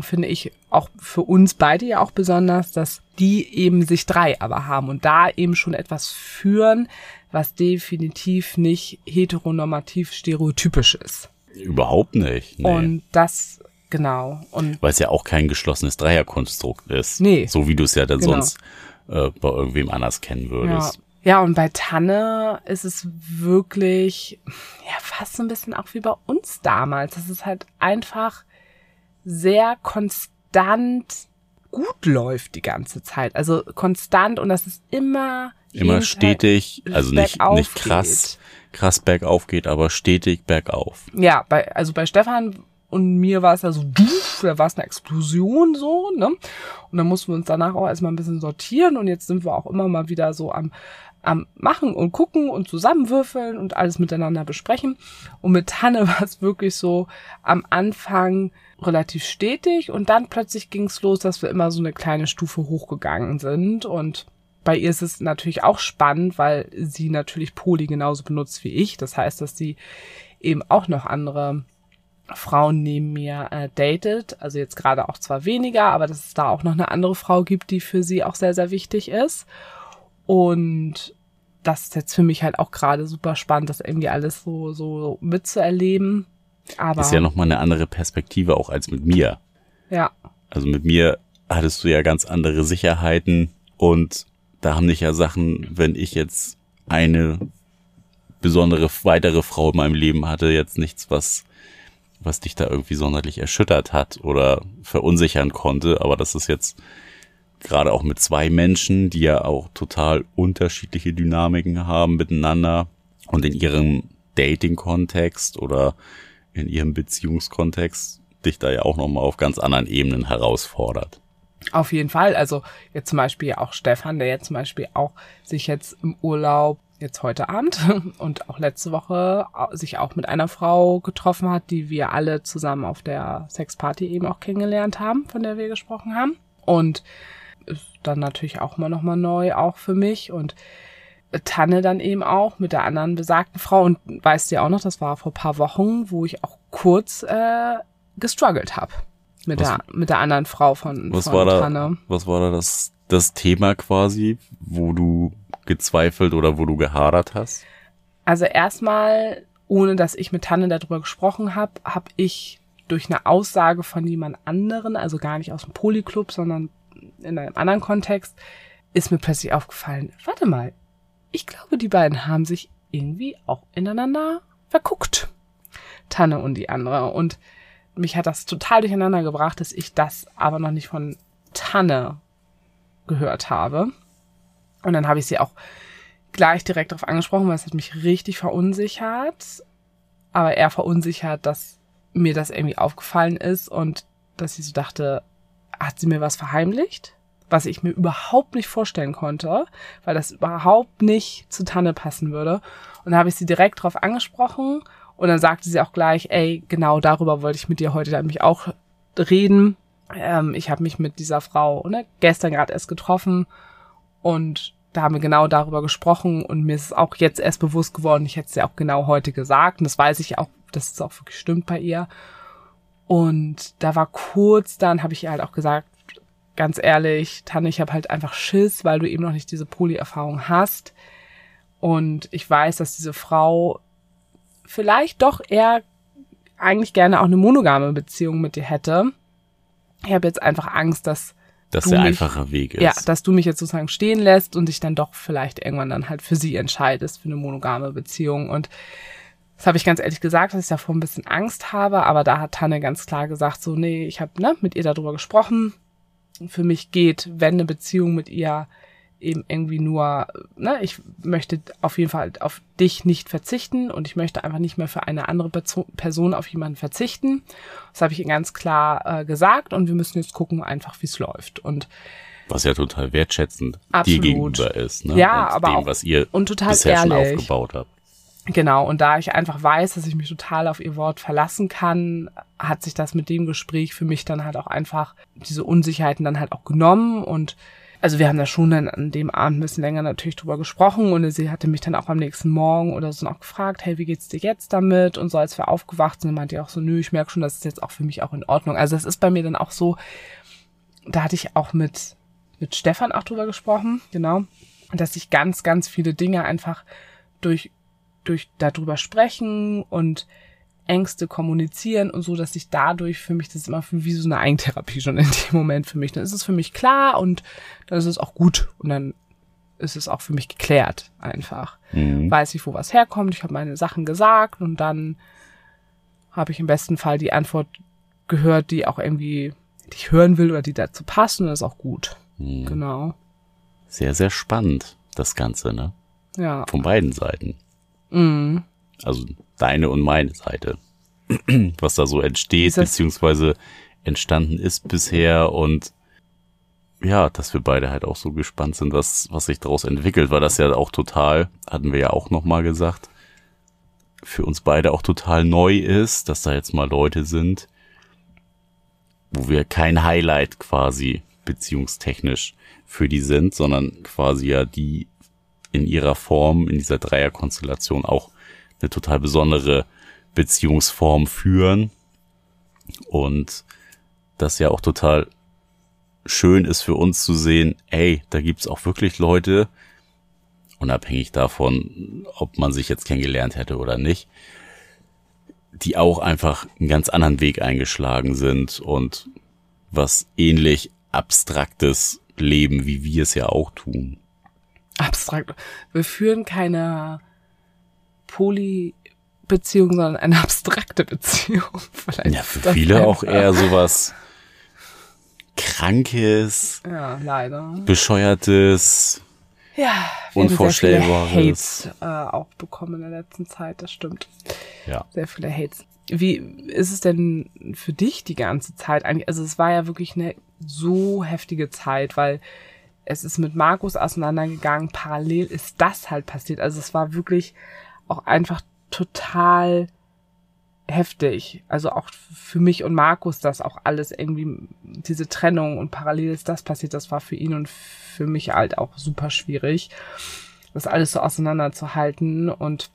finde ich, auch für uns beide ja auch besonders, dass die eben sich drei aber haben und da eben schon etwas führen, was definitiv nicht heteronormativ stereotypisch ist. Überhaupt nicht. Nee. Und das genau und weil es ja auch kein geschlossenes Dreierkonstrukt ist. Nee. So wie du es ja dann genau. sonst äh, bei irgendwem anders kennen würdest. Ja. Ja, und bei Tanne ist es wirklich, ja, fast so ein bisschen auch wie bei uns damals. Das ist halt einfach sehr konstant gut läuft die ganze Zeit. Also konstant und das ist immer immer stetig, also nicht nicht krass krass bergauf geht, aber stetig bergauf. Ja, bei also bei Stefan und mir war es ja so, da war es eine Explosion so, ne? Und dann mussten wir uns danach auch erstmal ein bisschen sortieren und jetzt sind wir auch immer mal wieder so am, am Machen und gucken und zusammenwürfeln und alles miteinander besprechen. Und mit Tanne (laughs) war es wirklich so am Anfang relativ stetig und dann plötzlich ging es los, dass wir immer so eine kleine Stufe hochgegangen sind und bei ihr ist es natürlich auch spannend, weil sie natürlich Poli genauso benutzt wie ich. Das heißt, dass sie eben auch noch andere Frauen neben mir äh, datet. Also jetzt gerade auch zwar weniger, aber dass es da auch noch eine andere Frau gibt, die für sie auch sehr, sehr wichtig ist. Und das ist jetzt für mich halt auch gerade super spannend, das irgendwie alles so, so mitzuerleben. Aber ist ja nochmal eine andere Perspektive auch als mit mir. Ja. Also mit mir hattest du ja ganz andere Sicherheiten und da haben dich ja Sachen, wenn ich jetzt eine besondere weitere Frau in meinem Leben hatte, jetzt nichts, was was dich da irgendwie sonderlich erschüttert hat oder verunsichern konnte. Aber das ist jetzt gerade auch mit zwei Menschen, die ja auch total unterschiedliche Dynamiken haben miteinander und in ihrem Dating-Kontext oder in ihrem Beziehungskontext dich da ja auch nochmal auf ganz anderen Ebenen herausfordert. Auf jeden Fall. Also jetzt zum Beispiel auch Stefan, der jetzt zum Beispiel auch sich jetzt im Urlaub jetzt heute Abend (laughs) und auch letzte Woche sich auch mit einer Frau getroffen hat, die wir alle zusammen auf der Sexparty eben auch kennengelernt haben, von der wir gesprochen haben. Und ist dann natürlich auch mal neu, auch für mich. Und Tanne dann eben auch mit der anderen besagten Frau. Und weißt du ja auch noch, das war vor paar Wochen, wo ich auch kurz äh, gestruggelt habe mit der mit der anderen Frau von, was von war da, Tanne. Was war da das, das Thema quasi, wo du gezweifelt oder wo du gehadert hast? Also erstmal, ohne dass ich mit Tanne darüber gesprochen habe, habe ich durch eine Aussage von jemand anderen, also gar nicht aus dem Polyclub, sondern in einem anderen Kontext, ist mir plötzlich aufgefallen, warte mal, ich glaube, die beiden haben sich irgendwie auch ineinander verguckt. Tanne und die andere. Und mich hat das total durcheinander gebracht, dass ich das aber noch nicht von Tanne gehört habe. Und dann habe ich sie auch gleich direkt darauf angesprochen, weil es hat mich richtig verunsichert. Aber eher verunsichert, dass mir das irgendwie aufgefallen ist und dass sie so dachte, hat sie mir was verheimlicht? Was ich mir überhaupt nicht vorstellen konnte, weil das überhaupt nicht zu Tanne passen würde. Und da habe ich sie direkt darauf angesprochen und dann sagte sie auch gleich, ey, genau darüber wollte ich mit dir heute nämlich auch reden. Ähm, ich habe mich mit dieser Frau ne, gestern gerade erst getroffen und da haben wir genau darüber gesprochen und mir ist es auch jetzt erst bewusst geworden, ich hätte es ja auch genau heute gesagt und das weiß ich auch, dass es auch wirklich stimmt bei ihr. Und da war kurz, dann habe ich ihr halt auch gesagt, ganz ehrlich, Tanne, ich habe halt einfach Schiss, weil du eben noch nicht diese Poly-Erfahrung hast. Und ich weiß, dass diese Frau vielleicht doch eher eigentlich gerne auch eine monogame Beziehung mit dir hätte. Ich habe jetzt einfach Angst, dass dass der einfache Weg ist. Ja, dass du mich jetzt sozusagen stehen lässt und dich dann doch vielleicht irgendwann dann halt für sie entscheidest, für eine monogame Beziehung. Und das habe ich ganz ehrlich gesagt, dass ich davor ein bisschen Angst habe, aber da hat Tanne ganz klar gesagt, so, nee, ich habe ne, mit ihr darüber gesprochen. Für mich geht, wenn eine Beziehung mit ihr eben irgendwie nur, ne, ich möchte auf jeden Fall auf dich nicht verzichten und ich möchte einfach nicht mehr für eine andere Person auf jemanden verzichten. Das habe ich ihr ganz klar äh, gesagt und wir müssen jetzt gucken einfach, wie es läuft. Und was ja total wertschätzend absolut. dir gegenüber ist, ne? Ja, und aber dem, auch was ihr und total bisher ehrlich. schon aufgebaut habt. Genau, und da ich einfach weiß, dass ich mich total auf ihr Wort verlassen kann, hat sich das mit dem Gespräch für mich dann halt auch einfach diese Unsicherheiten dann halt auch genommen und also wir haben da schon dann an dem Abend ein bisschen länger natürlich drüber gesprochen und sie hatte mich dann auch am nächsten Morgen oder so noch gefragt, hey, wie geht's dir jetzt damit? Und so, als wir aufgewacht sind, meinte ich auch so, nö, ich merke schon, das ist jetzt auch für mich auch in Ordnung. Also es ist bei mir dann auch so, da hatte ich auch mit, mit Stefan auch drüber gesprochen, genau, dass ich ganz, ganz viele Dinge einfach durch, durch darüber sprechen und Ängste kommunizieren und so, dass ich dadurch für mich, das ist immer wie so eine Eigentherapie schon in dem Moment für mich. Dann ist es für mich klar und dann ist es auch gut und dann ist es auch für mich geklärt einfach. Mhm. Weiß ich, wo was herkommt, ich habe meine Sachen gesagt und dann habe ich im besten Fall die Antwort gehört, die auch irgendwie, die ich hören will oder die dazu passt und das ist auch gut. Mhm. Genau. Sehr, sehr spannend, das Ganze, ne? Ja. Von beiden Seiten. Mhm. Also deine und meine Seite. (clears throat) Was da so entsteht, beziehungsweise entstanden ist bisher und ja, dass wir beide halt auch so gespannt sind, was, was sich daraus entwickelt, weil das ja auch total, hatten wir ja auch nochmal gesagt, für uns beide auch total neu ist, dass da jetzt mal Leute sind, wo wir kein Highlight quasi beziehungstechnisch für die sind, sondern quasi ja die in ihrer Form, in dieser Dreierkonstellation auch eine total besondere Beziehungsform führen und das ja auch total schön ist für uns zu sehen, ey, da gibt's auch wirklich Leute, unabhängig davon, ob man sich jetzt kennengelernt hätte oder nicht, die auch einfach einen ganz anderen Weg eingeschlagen sind und was ähnlich abstraktes leben, wie wir es ja auch tun. abstrakt. Wir führen keine Poly-Beziehung, sondern eine abstrakte Beziehung. (laughs) Vielleicht Ja, für viele einfach- auch eher sowas Krankes, Ja, leider. Bescheuertes. Ja, Unvorstellbares. Sehr viele Hates äh, auch bekommen in der letzten Zeit, das stimmt. Ja. Sehr viele Hates. Wie ist es denn für dich die ganze Zeit eigentlich? Also es war ja wirklich eine so heftige Zeit, weil es ist mit Markus auseinandergegangen, parallel ist das halt passiert. Also es war wirklich auch einfach total heftig. Also auch für mich und Markus das auch alles irgendwie, diese Trennung und parallel ist das passiert, das war für ihn und für mich halt auch super schwierig, das alles so auseinanderzuhalten. Und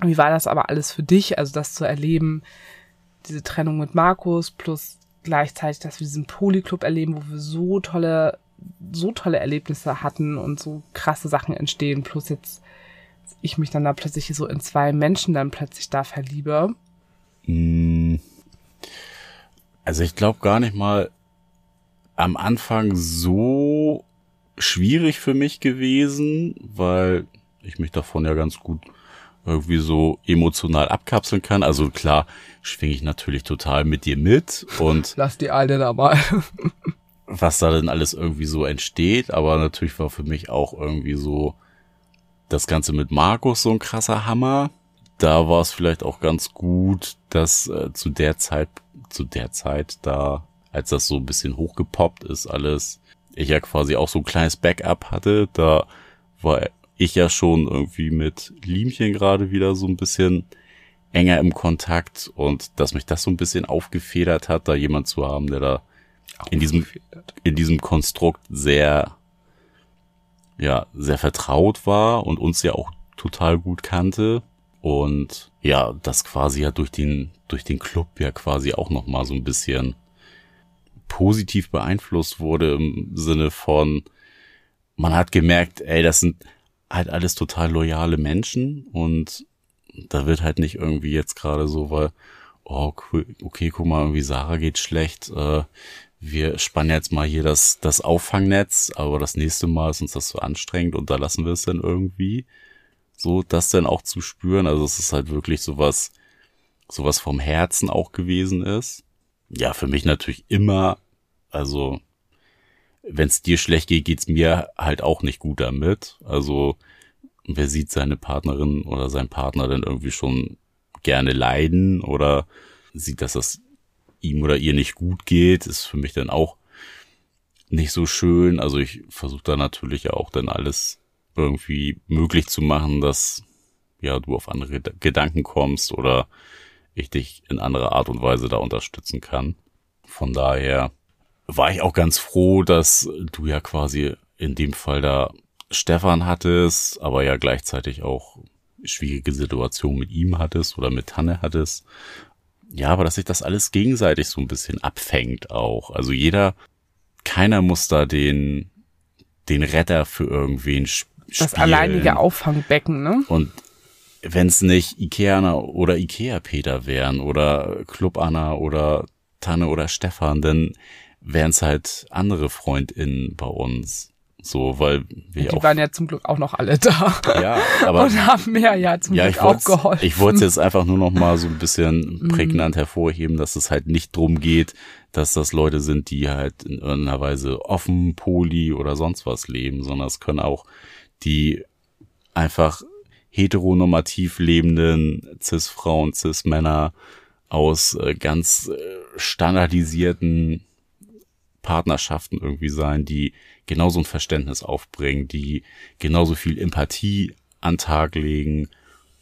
wie war das aber alles für dich, also das zu erleben, diese Trennung mit Markus plus gleichzeitig, dass wir diesen Polyclub erleben, wo wir so tolle, so tolle Erlebnisse hatten und so krasse Sachen entstehen, plus jetzt ich mich dann da plötzlich so in zwei Menschen dann plötzlich da verliebe. Hm. Also ich glaube gar nicht mal am Anfang so schwierig für mich gewesen, weil ich mich davon ja ganz gut irgendwie so emotional abkapseln kann. Also klar, schwinge ich natürlich total mit dir mit und (laughs) lass die eine da mal. was da denn alles irgendwie so entsteht, aber natürlich war für mich auch irgendwie so das Ganze mit Markus so ein krasser Hammer. Da war es vielleicht auch ganz gut, dass äh, zu der Zeit, zu der Zeit da, als das so ein bisschen hochgepoppt ist, alles, ich ja quasi auch so ein kleines Backup hatte, da war ich ja schon irgendwie mit Liemchen gerade wieder so ein bisschen enger im Kontakt und dass mich das so ein bisschen aufgefedert hat, da jemand zu haben, der da in diesem, in diesem Konstrukt sehr, ja, sehr vertraut war und uns ja auch total gut kannte. Und ja, das quasi ja durch den, durch den Club ja quasi auch nochmal so ein bisschen positiv beeinflusst wurde im Sinne von, man hat gemerkt, ey, das sind halt alles total loyale Menschen und da wird halt nicht irgendwie jetzt gerade so, weil, oh, okay, guck mal, irgendwie Sarah geht schlecht, äh, wir spannen jetzt mal hier das, das Auffangnetz, aber das nächste Mal ist uns das so anstrengend und da lassen wir es dann irgendwie so das dann auch zu spüren. Also es ist halt wirklich sowas, sowas vom Herzen auch gewesen ist. Ja, für mich natürlich immer, also wenn es dir schlecht geht, geht's mir halt auch nicht gut damit. Also wer sieht seine Partnerin oder sein Partner dann irgendwie schon gerne leiden oder sieht, dass das ihm oder ihr nicht gut geht, ist für mich dann auch nicht so schön. Also ich versuche da natürlich auch dann alles irgendwie möglich zu machen, dass ja du auf andere Gedanken kommst oder ich dich in anderer Art und Weise da unterstützen kann. Von daher war ich auch ganz froh, dass du ja quasi in dem Fall da Stefan hattest, aber ja gleichzeitig auch schwierige Situationen mit ihm hattest oder mit Tanne hattest. Ja, aber dass sich das alles gegenseitig so ein bisschen abfängt auch. Also jeder, keiner muss da den, den Retter für irgendwen das alleinige Auffangbecken, ne? Und wenn es nicht Ikea oder Ikea Peter wären oder Club Anna oder Tanne oder Stefan, dann wären es halt andere FreundInnen bei uns. So, weil wir ja Die waren ja zum Glück auch noch alle da. Ja, (laughs) aber. Und haben mir ja zum ja, Glück auch geholfen. Ich wollte jetzt einfach nur noch mal so ein bisschen (laughs) mhm. prägnant hervorheben, dass es halt nicht drum geht, dass das Leute sind, die halt in irgendeiner Weise offen, poly oder sonst was leben, sondern es können auch die einfach heteronormativ lebenden Cis-Frauen, Cis-Männer aus äh, ganz äh, standardisierten Partnerschaften irgendwie sein, die genauso ein Verständnis aufbringen, die genauso viel Empathie an Tag legen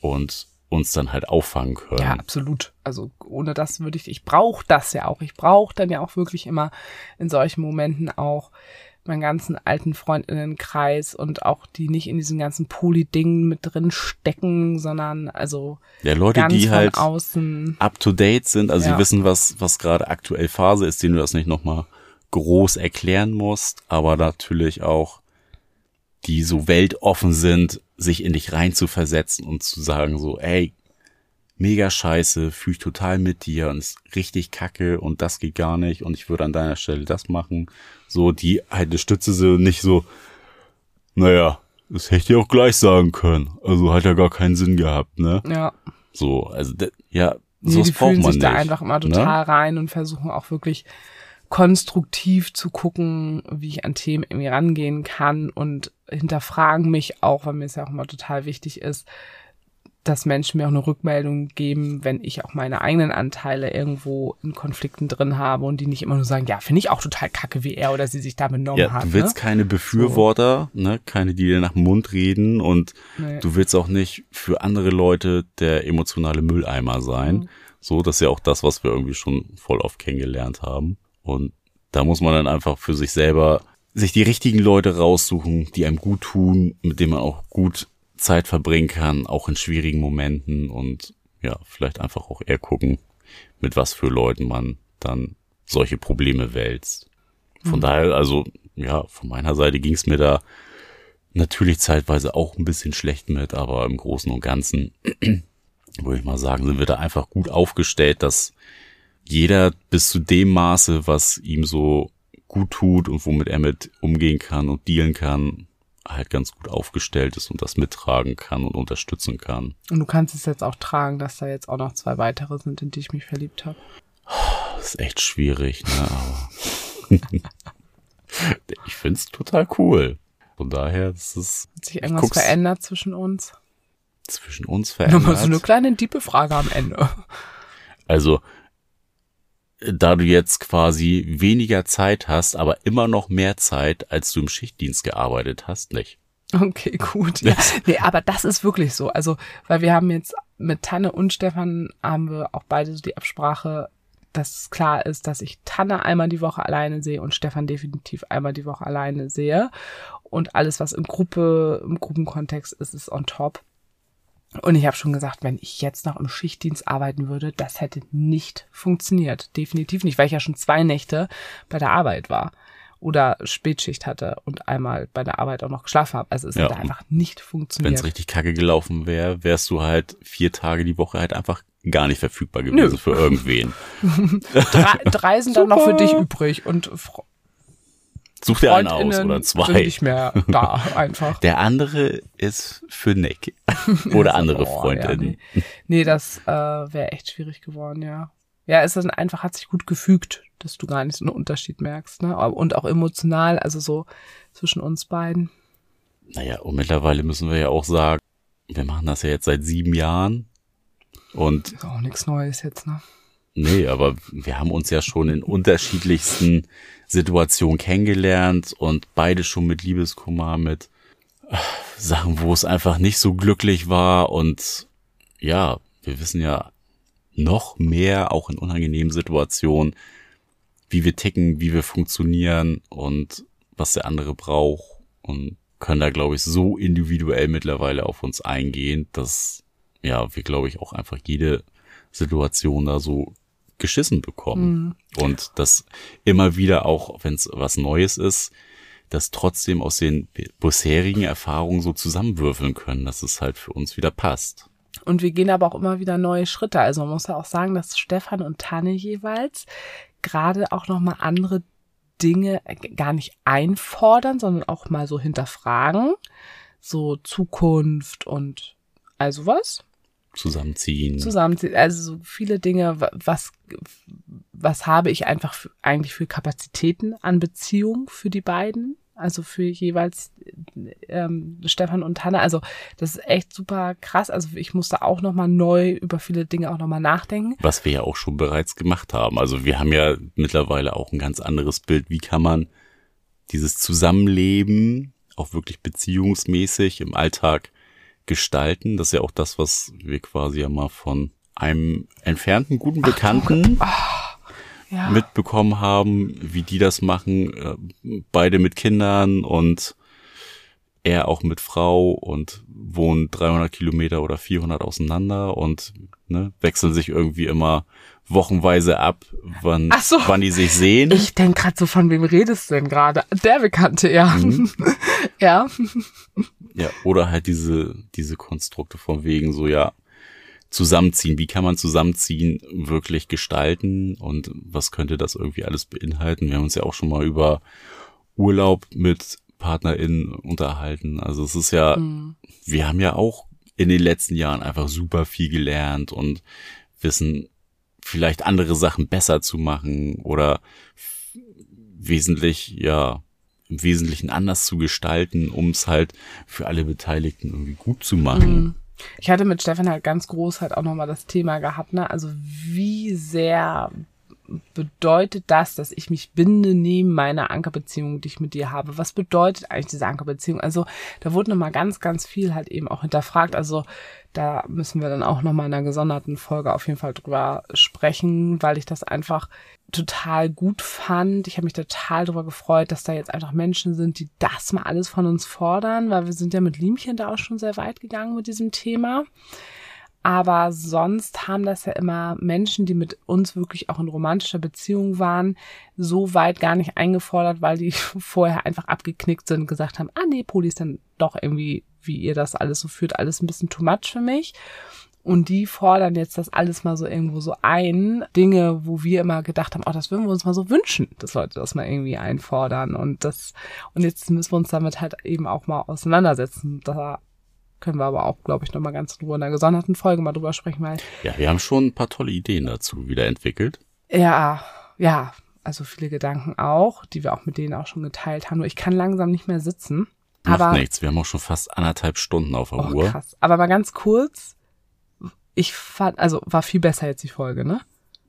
und uns dann halt auffangen können. Ja, absolut. Also ohne das würde ich, ich brauche das ja auch. Ich brauche dann ja auch wirklich immer in solchen Momenten auch meinen ganzen alten Freundinnenkreis und auch die nicht in diesen ganzen Poly-Dingen mit drin stecken, sondern also ja, Leute, die halt außen up to date sind, also ja. sie wissen, was, was gerade aktuell Phase ist, denen du das nicht nochmal groß erklären musst, aber natürlich auch die so weltoffen sind, sich in dich reinzuversetzen und zu sagen so, ey, mega scheiße, fühle ich total mit dir und ist richtig kacke und das geht gar nicht und ich würde an deiner Stelle das machen. So, die halt eine Stütze sind nicht so, naja, das hätte ich auch gleich sagen können. Also hat ja gar keinen Sinn gehabt, ne? Ja. So, also, ja, nee, sowas die braucht fühlen man sich nicht. da einfach immer total ne? rein und versuchen auch wirklich konstruktiv zu gucken, wie ich an Themen irgendwie rangehen kann und hinterfragen mich auch, weil mir es ja auch immer total wichtig ist, dass Menschen mir auch eine Rückmeldung geben, wenn ich auch meine eigenen Anteile irgendwo in Konflikten drin habe und die nicht immer nur sagen, ja, finde ich auch total kacke, wie er oder sie sich da benommen ja, hat. Du willst ne? keine Befürworter, so. ne, keine, die dir nach dem Mund reden und nee. du willst auch nicht für andere Leute der emotionale Mülleimer sein. Mhm. So, das ist ja auch das, was wir irgendwie schon voll oft kennengelernt haben. Und da muss man dann einfach für sich selber sich die richtigen Leute raussuchen, die einem gut tun, mit denen man auch gut Zeit verbringen kann, auch in schwierigen Momenten und ja, vielleicht einfach auch eher gucken, mit was für Leuten man dann solche Probleme wälzt. Von mhm. daher, also ja, von meiner Seite ging es mir da natürlich zeitweise auch ein bisschen schlecht mit, aber im Großen und Ganzen (clears throat) würde ich mal sagen, sind wir da einfach gut aufgestellt, dass jeder bis zu dem Maße, was ihm so gut tut und womit er mit umgehen kann und dealen kann, halt ganz gut aufgestellt ist und das mittragen kann und unterstützen kann. Und du kannst es jetzt auch tragen, dass da jetzt auch noch zwei weitere sind, in die ich mich verliebt habe. Das ist echt schwierig, ne? Aber (laughs) ich find's total cool. Von daher, das ist. Hat sich irgendwas verändert zwischen uns? Zwischen uns verändert? Nochmal so eine kleine diepe Frage am Ende. Also, da du jetzt quasi weniger Zeit hast, aber immer noch mehr Zeit, als du im Schichtdienst gearbeitet hast, nicht. Okay, gut. Ja. (laughs) Nee, aber das ist wirklich so. Also, weil wir haben jetzt mit Tanne und Stefan haben wir auch beide so die Absprache, dass klar ist, dass ich Tanne einmal die Woche alleine sehe und Stefan definitiv einmal die Woche alleine sehe. Und alles, was im Gruppe, im Gruppenkontext ist, ist on top. Und ich habe schon gesagt, wenn ich jetzt noch im Schichtdienst arbeiten würde, das hätte nicht funktioniert. Definitiv nicht, weil ich ja schon zwei Nächte bei der Arbeit war oder Spätschicht hatte und einmal bei der Arbeit auch noch geschlafen habe. Also es ja, hätte einfach nicht funktioniert. Wenn es richtig kacke gelaufen wäre, wärst du halt vier Tage die Woche halt einfach gar nicht verfügbar gewesen Nö. für irgendwen. (laughs) drei, drei sind dann noch für dich übrig und Such dir einen aus oder zwei. Sind nicht mehr da (laughs) einfach. Der andere ist für Nick (laughs) oder andere oh, Freundinnen. Ja, nee. nee. das äh, wäre echt schwierig geworden, ja. Ja, es ist einfach, hat sich gut gefügt, dass du gar nicht so einen Unterschied merkst, ne? Und auch emotional, also so zwischen uns beiden. Naja, und mittlerweile müssen wir ja auch sagen, wir machen das ja jetzt seit sieben Jahren. Und. Ist auch nichts Neues jetzt, ne? Nee, aber wir haben uns ja schon in unterschiedlichsten Situationen kennengelernt und beide schon mit Liebeskummer, mit äh, Sachen, wo es einfach nicht so glücklich war. Und ja, wir wissen ja noch mehr, auch in unangenehmen Situationen, wie wir ticken, wie wir funktionieren und was der andere braucht. Und können da, glaube ich, so individuell mittlerweile auf uns eingehen, dass ja, wir, glaube ich, auch einfach jede Situation da so geschissen bekommen. Mhm. Und das immer wieder auch, wenn es was Neues ist, das trotzdem aus den bisherigen Erfahrungen so zusammenwürfeln können, dass es halt für uns wieder passt. Und wir gehen aber auch immer wieder neue Schritte. Also man muss ja auch sagen, dass Stefan und Tanne jeweils gerade auch nochmal andere Dinge gar nicht einfordern, sondern auch mal so hinterfragen. So Zukunft und also was zusammenziehen. Zusammenziehen. Also so viele Dinge, was, was habe ich einfach für, eigentlich für Kapazitäten an Beziehung für die beiden? Also für jeweils ähm, Stefan und Hanna. Also das ist echt super krass. Also ich musste auch nochmal neu über viele Dinge auch nochmal nachdenken. Was wir ja auch schon bereits gemacht haben. Also wir haben ja mittlerweile auch ein ganz anderes Bild. Wie kann man dieses Zusammenleben auch wirklich beziehungsmäßig im Alltag gestalten. Das ist ja auch das, was wir quasi ja mal von einem entfernten guten Bekannten Ach, ja. mitbekommen haben, wie die das machen. Äh, beide mit Kindern und er auch mit Frau und wohnen 300 Kilometer oder 400 auseinander und ne, wechseln sich irgendwie immer wochenweise ab, wann, so, wann die sich sehen. Ich denk grad so, von wem redest du denn gerade? Der Bekannte, ja. Mhm. (laughs) ja. Ja, oder halt diese, diese Konstrukte von wegen so, ja, zusammenziehen. Wie kann man zusammenziehen wirklich gestalten und was könnte das irgendwie alles beinhalten? Wir haben uns ja auch schon mal über Urlaub mit PartnerInnen unterhalten. Also es ist ja, mhm. wir haben ja auch in den letzten Jahren einfach super viel gelernt und wissen vielleicht andere Sachen besser zu machen oder wesentlich, ja, im Wesentlichen anders zu gestalten, um es halt für alle Beteiligten irgendwie gut zu machen. Mhm. Ich hatte mit Stefan halt ganz groß halt auch nochmal das Thema gehabt, ne? Also wie sehr bedeutet das, dass ich mich binde neben meiner Ankerbeziehung, die ich mit dir habe? Was bedeutet eigentlich diese Ankerbeziehung? Also da wurde nochmal ganz, ganz viel halt eben auch hinterfragt. Also da müssen wir dann auch nochmal in einer gesonderten Folge auf jeden Fall drüber sprechen, weil ich das einfach total gut fand. Ich habe mich total darüber gefreut, dass da jetzt einfach Menschen sind, die das mal alles von uns fordern, weil wir sind ja mit Liemchen da auch schon sehr weit gegangen mit diesem Thema. Aber sonst haben das ja immer Menschen, die mit uns wirklich auch in romantischer Beziehung waren, so weit gar nicht eingefordert, weil die (laughs) vorher einfach abgeknickt sind und gesagt haben, ah nee, Poli ist dann doch irgendwie, wie ihr das alles so führt, alles ein bisschen too much für mich. Und die fordern jetzt das alles mal so irgendwo so ein. Dinge, wo wir immer gedacht haben, oh, das würden wir uns mal so wünschen, dass Leute das mal irgendwie einfordern. Und das, und jetzt müssen wir uns damit halt eben auch mal auseinandersetzen. Da können wir aber auch, glaube ich, nochmal ganz in Ruhe in einer gesonderten Folge mal drüber sprechen, weil. Ja, wir haben schon ein paar tolle Ideen dazu wieder entwickelt. Ja, ja, also viele Gedanken auch, die wir auch mit denen auch schon geteilt haben. Nur ich kann langsam nicht mehr sitzen. Macht aber, nichts, wir haben auch schon fast anderthalb Stunden auf der oh, Uhr. krass. Aber mal ganz kurz, ich fand, also war viel besser jetzt die Folge, ne?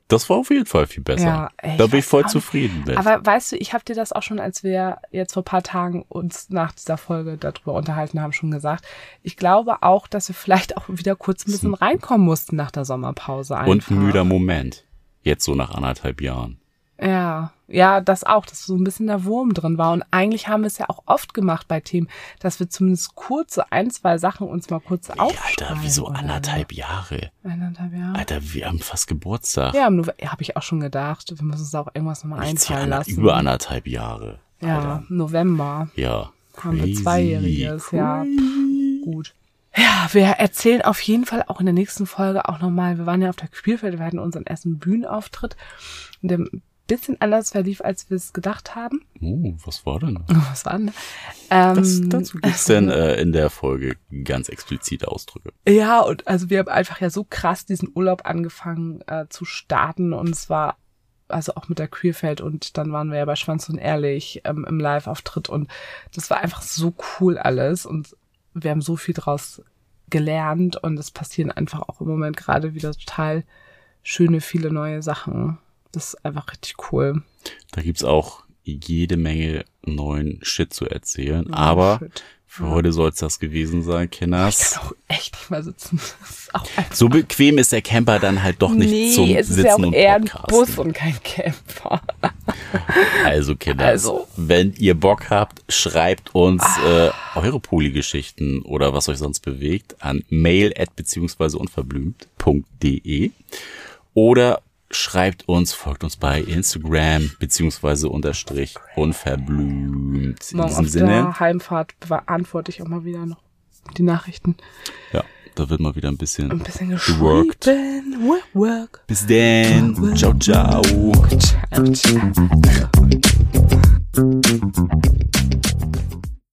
Das war auf jeden Fall viel besser. Ja, ey, da bin ich voll zufrieden mit. Aber weißt du, ich habe dir das auch schon, als wir jetzt vor paar Tagen uns nach dieser Folge darüber unterhalten haben, schon gesagt. Ich glaube auch, dass wir vielleicht auch wieder kurz ein bisschen reinkommen mussten nach der Sommerpause. Einfach. Und ein müder Moment. Jetzt so nach anderthalb Jahren. Ja, ja, das auch, dass so ein bisschen der Wurm drin war. Und eigentlich haben wir es ja auch oft gemacht bei Themen, dass wir zumindest kurze ein, zwei Sachen uns mal kurz Ja, aufschreiben. Alter, wieso oder anderthalb Jahre? Eineinhalb Jahre. Alter, wir haben fast Geburtstag. Ja, habe ich auch schon gedacht. Wir müssen uns auch irgendwas nochmal einfallen ander- lassen. Über anderthalb Jahre. ja, Alter. November. Ja. Haben wir Crazy, Zweijähriges, ja. Gut. Ja, wir erzählen auf jeden Fall auch in der nächsten Folge auch nochmal, wir waren ja auf der Spielfeld, wir hatten unseren ersten Bühnenauftritt, der ein bisschen anders verlief, als wir es gedacht haben. Oh, was war denn? (laughs) Was war denn? Ähm, Das, dazu gibt's (laughs) denn äh, in der Folge ganz explizite Ausdrücke. Ja, und also wir haben einfach ja so krass diesen Urlaub angefangen äh, zu starten und es war also auch mit der Queerfeld und dann waren wir ja bei Schwanz und Ehrlich ähm, im Live-Auftritt und das war einfach so cool alles und wir haben so viel draus gelernt und es passieren einfach auch im Moment gerade wieder total schöne, viele neue Sachen. Das ist einfach richtig cool. Da gibt's auch jede Menge neuen Shit zu erzählen. Aber Shit. für heute soll's das gewesen sein, Ich Kinders. kann auch echt nicht mehr sitzen. Ist So bequem ist der Camper dann halt doch nicht nee, zum es ist Sitzen ja auch und eher ein. Bus und kein Camper. Also Kinder, Also. wenn ihr Bock habt, schreibt uns Ah. äh, eure Polygeschichten oder was euch sonst bewegt an mail at beziehungsweise unverblümt.de oder schreibt uns, folgt uns bei Instagram beziehungsweise unterstrich unverblümt. In Morgen diesem auf Sinne, der Heimfahrt beantworte ich auch mal wieder noch die Nachrichten. ja, da wird mal wieder ein bisschen, Ein bisschen geworkt. geschrieben. Work, work. Bis dann. Ciao, ciao. Ciao, ciao.